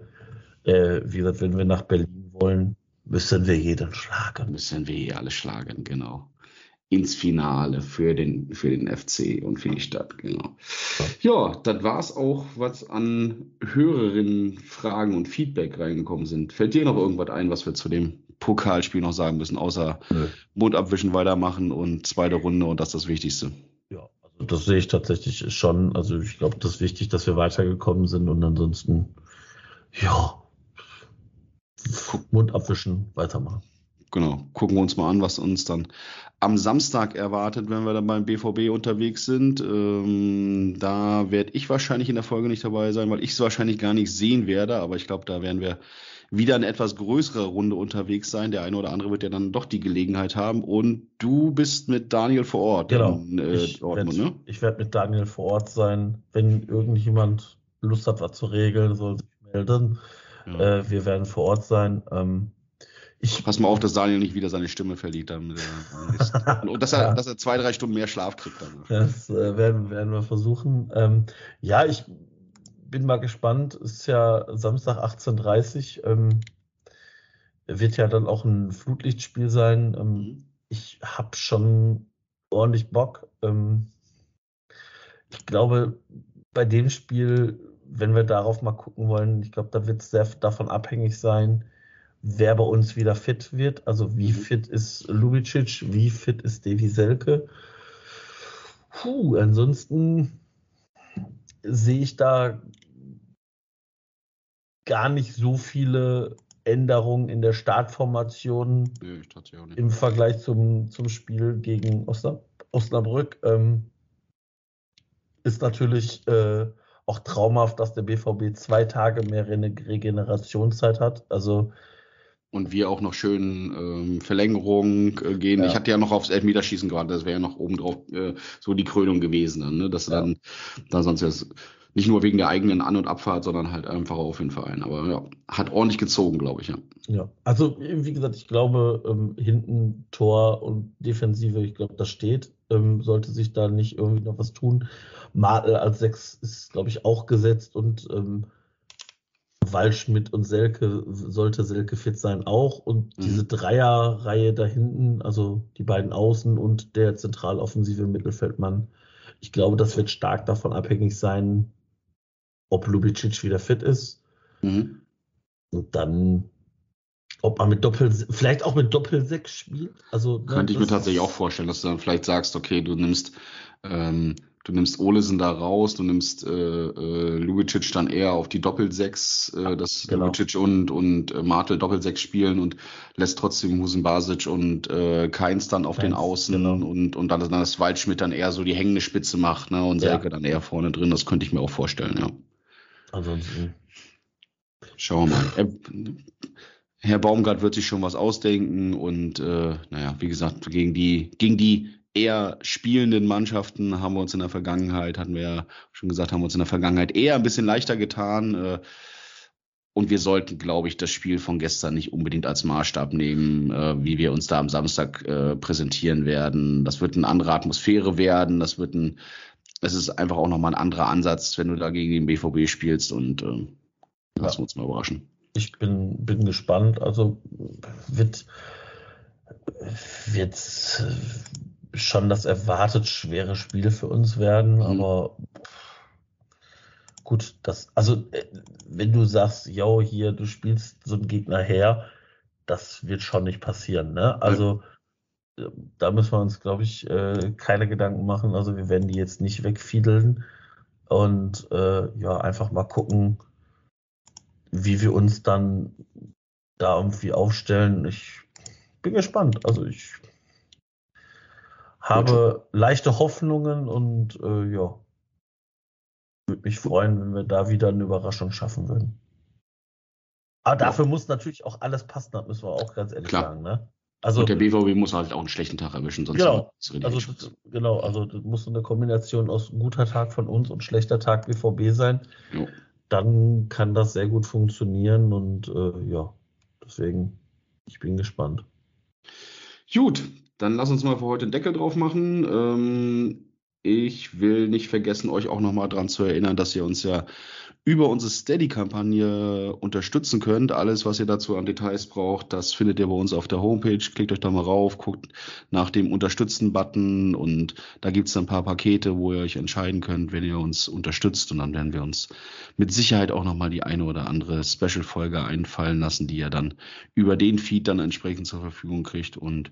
Äh, wie gesagt, wenn wir nach Berlin wollen, müssen wir jeden schlagen. müssen wir hier alle schlagen, genau. Ins Finale für den, für den FC und für die Stadt, genau. Ja, das war's auch, was an Hörerinnen Fragen und Feedback reingekommen sind. Fällt dir noch irgendwas ein, was wir zu dem Pokalspiel noch sagen müssen, außer Nö. Mund abwischen, weitermachen und zweite Runde und das ist das Wichtigste. Ja, also das sehe ich tatsächlich schon. Also ich glaube, das ist wichtig, dass wir weitergekommen sind und ansonsten, ja, Mund abwischen, weitermachen. Genau, gucken wir uns mal an, was uns dann am Samstag erwartet, wenn wir dann beim BVB unterwegs sind. Ähm, da werde ich wahrscheinlich in der Folge nicht dabei sein, weil ich es wahrscheinlich gar nicht sehen werde. Aber ich glaube, da werden wir wieder eine etwas größere Runde unterwegs sein. Der eine oder andere wird ja dann doch die Gelegenheit haben. Und du bist mit Daniel vor Ort Genau. in äh, ich Dortmund, werde ne? ich werd mit Daniel vor Ort sein. Wenn irgendjemand Lust hat, was zu regeln, soll sich melden. Ja. Äh, wir werden vor Ort sein. Ähm, ich, Pass mal auf, dass Daniel nicht wieder seine Stimme verliert. Dann, äh, und dass er, Ja. dass er zwei, drei Stunden mehr Schlaf kriegt. Dann. Das äh, werden, werden wir versuchen. Ähm, ja, ich bin mal gespannt. Es ist ja Samstag 18.30 Uhr. Ähm, wird ja dann auch ein Flutlichtspiel sein. Ähm, Mhm. ich habe schon ordentlich Bock. Ähm, ich glaube, bei dem Spiel, wenn wir darauf mal gucken wollen, ich glaube, da wird es sehr davon abhängig sein, wer bei uns wieder fit wird. Also wie Mhm. fit ist Lubicic, wie fit ist Davy Selke. Puh, ansonsten sehe ich da gar nicht so viele Änderungen in der Startformation nicht. im Vergleich zum, zum Spiel gegen Osna Osnabrück. Ähm, ist natürlich äh, auch traumhaft, dass der BVB zwei Tage mehr Re Regenerationszeit hat. Also Und wir auch noch schön ähm, Verlängerung äh, gehen. Ja. Ich hatte ja noch aufs Elfmeterschießen gewartet, das wäre ja noch obendrauf äh, so die Krönung gewesen, dann, ne? dass Ja. dann da sonst jetzt nicht nur wegen der eigenen An- und Abfahrt, sondern halt einfach auf den Verein. Aber ja, hat ordentlich gezogen, glaube ich, ja. Ja, also wie gesagt, ich glaube, ähm, hinten Tor und Defensive, ich glaube, das steht. Ähm, sollte sich da nicht irgendwie noch was tun. Martel als Sechs ist, glaube ich, auch gesetzt und ähm, Waldschmidt und Selke, sollte Selke fit sein, auch. Und Mhm. diese Dreierreihe da hinten, also die beiden Außen und der zentraloffensive Mittelfeldmann, ich glaube, das wird stark davon abhängig sein, ob Lubicic wieder fit ist. Mhm. Und dann, ob man mit Doppel, vielleicht auch mit Doppel 6 spielt. Also, ne, Könnte ich mir tatsächlich auch vorstellen, dass du dann vielleicht sagst, okay, du nimmst, ähm, du nimmst Olesen da raus, du nimmst äh, äh, Lubicic dann eher auf die Doppelsechs, äh, dass Genau. Lubicic und, und äh, Martel Doppelsechs spielen und lässt trotzdem Husen Basic und äh, Keins dann auf den Keins, Außen genau. und, und dann, dann das Waldschmidt dann eher so die hängende Spitze macht, ne? Und Ja. Selke dann eher vorne drin. Das könnte ich mir auch vorstellen, ja. Ansonsten, Schauen wir mal. Äh, Herr Baumgart wird sich schon was ausdenken und äh, naja, wie gesagt, gegen die, gegen die eher spielenden Mannschaften haben wir uns in der Vergangenheit, hatten wir ja schon gesagt, haben wir uns in der Vergangenheit eher ein bisschen leichter getan. Äh, und wir sollten, glaube ich, das Spiel von gestern nicht unbedingt als Maßstab nehmen, äh, wie wir uns da am Samstag äh, präsentieren werden. Das wird eine andere Atmosphäre werden. Das wird ein, es ist einfach auch nochmal ein anderer Ansatz, wenn du da gegen den BVB spielst und äh, lassen wir uns mal überraschen. Ich bin, bin gespannt. Also wird, wird schon das erwartet schwere Spiel für uns werden, mhm. aber gut, das, also äh, wenn du sagst, yo, hier, du spielst so einen Gegner her, das wird schon nicht passieren, ne? Also ja. da müssen wir uns, glaube ich, äh, keine Gedanken machen. Also wir werden die jetzt nicht wegfiedeln und äh, ja, einfach mal gucken, wie wir uns dann da irgendwie aufstellen. Ich bin gespannt. Also ich habe leichte Hoffnungen und äh, ja, würde mich freuen, wenn wir da wieder eine Überraschung schaffen würden. Aber dafür ja. muss natürlich auch alles passen, das müssen wir auch ganz ehrlich Klar. sagen. Ne? Also, und der BVB muss halt auch einen schlechten Tag erwischen, sonst genau, also das, genau, also das muss eine Kombination aus guter Tag von uns und schlechter Tag BVB sein. Jo. Dann kann das sehr gut funktionieren und äh, ja, deswegen, ich bin gespannt. Gut, dann lass uns mal für heute den Deckel drauf machen. Ähm, ich will nicht vergessen, euch auch nochmal daran zu erinnern, dass ihr uns ja über unsere Steady-Kampagne unterstützen könnt. Alles, was ihr dazu an Details braucht, das findet ihr bei uns auf der Homepage. Klickt euch da mal rauf, guckt nach dem Unterstützen-Button und da gibt es ein paar Pakete, wo ihr euch entscheiden könnt, wenn ihr uns unterstützt. Und dann werden wir uns mit Sicherheit auch nochmal die eine oder andere Special-Folge einfallen lassen, die ihr dann über den Feed dann entsprechend zur Verfügung kriegt. Und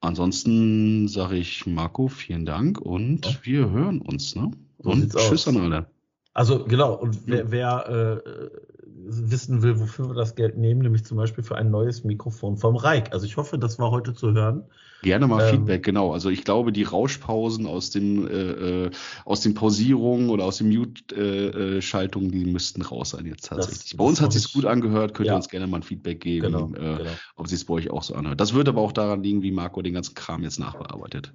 Ansonsten sage ich Marco, vielen Dank und ja. wir hören uns. Ne? Und tschüss aus. an alle. Also genau, und wer, wer äh, wissen will, wofür wir das Geld nehmen, nämlich zum Beispiel für ein neues Mikrofon vom Reik. Also ich hoffe, das war heute zu hören. Gerne mal ähm, Feedback, genau. Also ich glaube, die Rauschpausen aus den, äh, äh aus den Pausierungen oder aus den Mute-Schaltungen, äh, die müssten raus sein jetzt tatsächlich. Das, bei uns hat es sich gut angehört, könnt ja. ihr uns gerne mal ein Feedback geben, genau, äh, genau. ob es sich bei euch auch so anhört. Das wird aber auch daran liegen, wie Marco den ganzen Kram jetzt nachbearbeitet.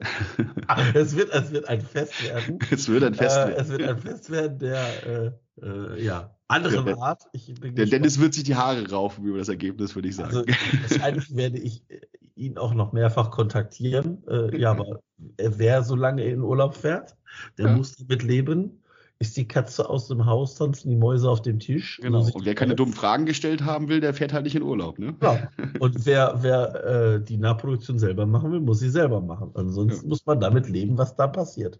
Ach, es, wird, es wird ein Fest werden. es wird ein Fest äh, werden. es wird ein Fest werden, der äh, äh, ja anderen ja, Art. der Dennis wird sich die Haare raufen über das Ergebnis, würde ich sagen. Also, wahrscheinlich werde ich äh, ihn auch noch mehrfach kontaktieren. Äh, ja, aber wer so lange in Urlaub fährt, der ja. muss damit leben. Ist die Katze aus dem Haus, tanzen die Mäuse auf dem Tisch. Genau. Und wer keine dummen Fragen gestellt haben will, der fährt halt nicht in Urlaub. Ne? Ja. Und wer, wer äh, die Nahproduktion selber machen will, muss sie selber machen. Ansonsten ja. muss man damit leben, was da passiert.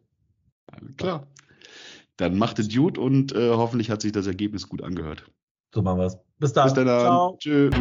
Klar. Dann macht es gut und äh, hoffentlich hat sich das Ergebnis gut angehört. So machen wir es. Bis dann. Bis dann. Ciao. Tschüss.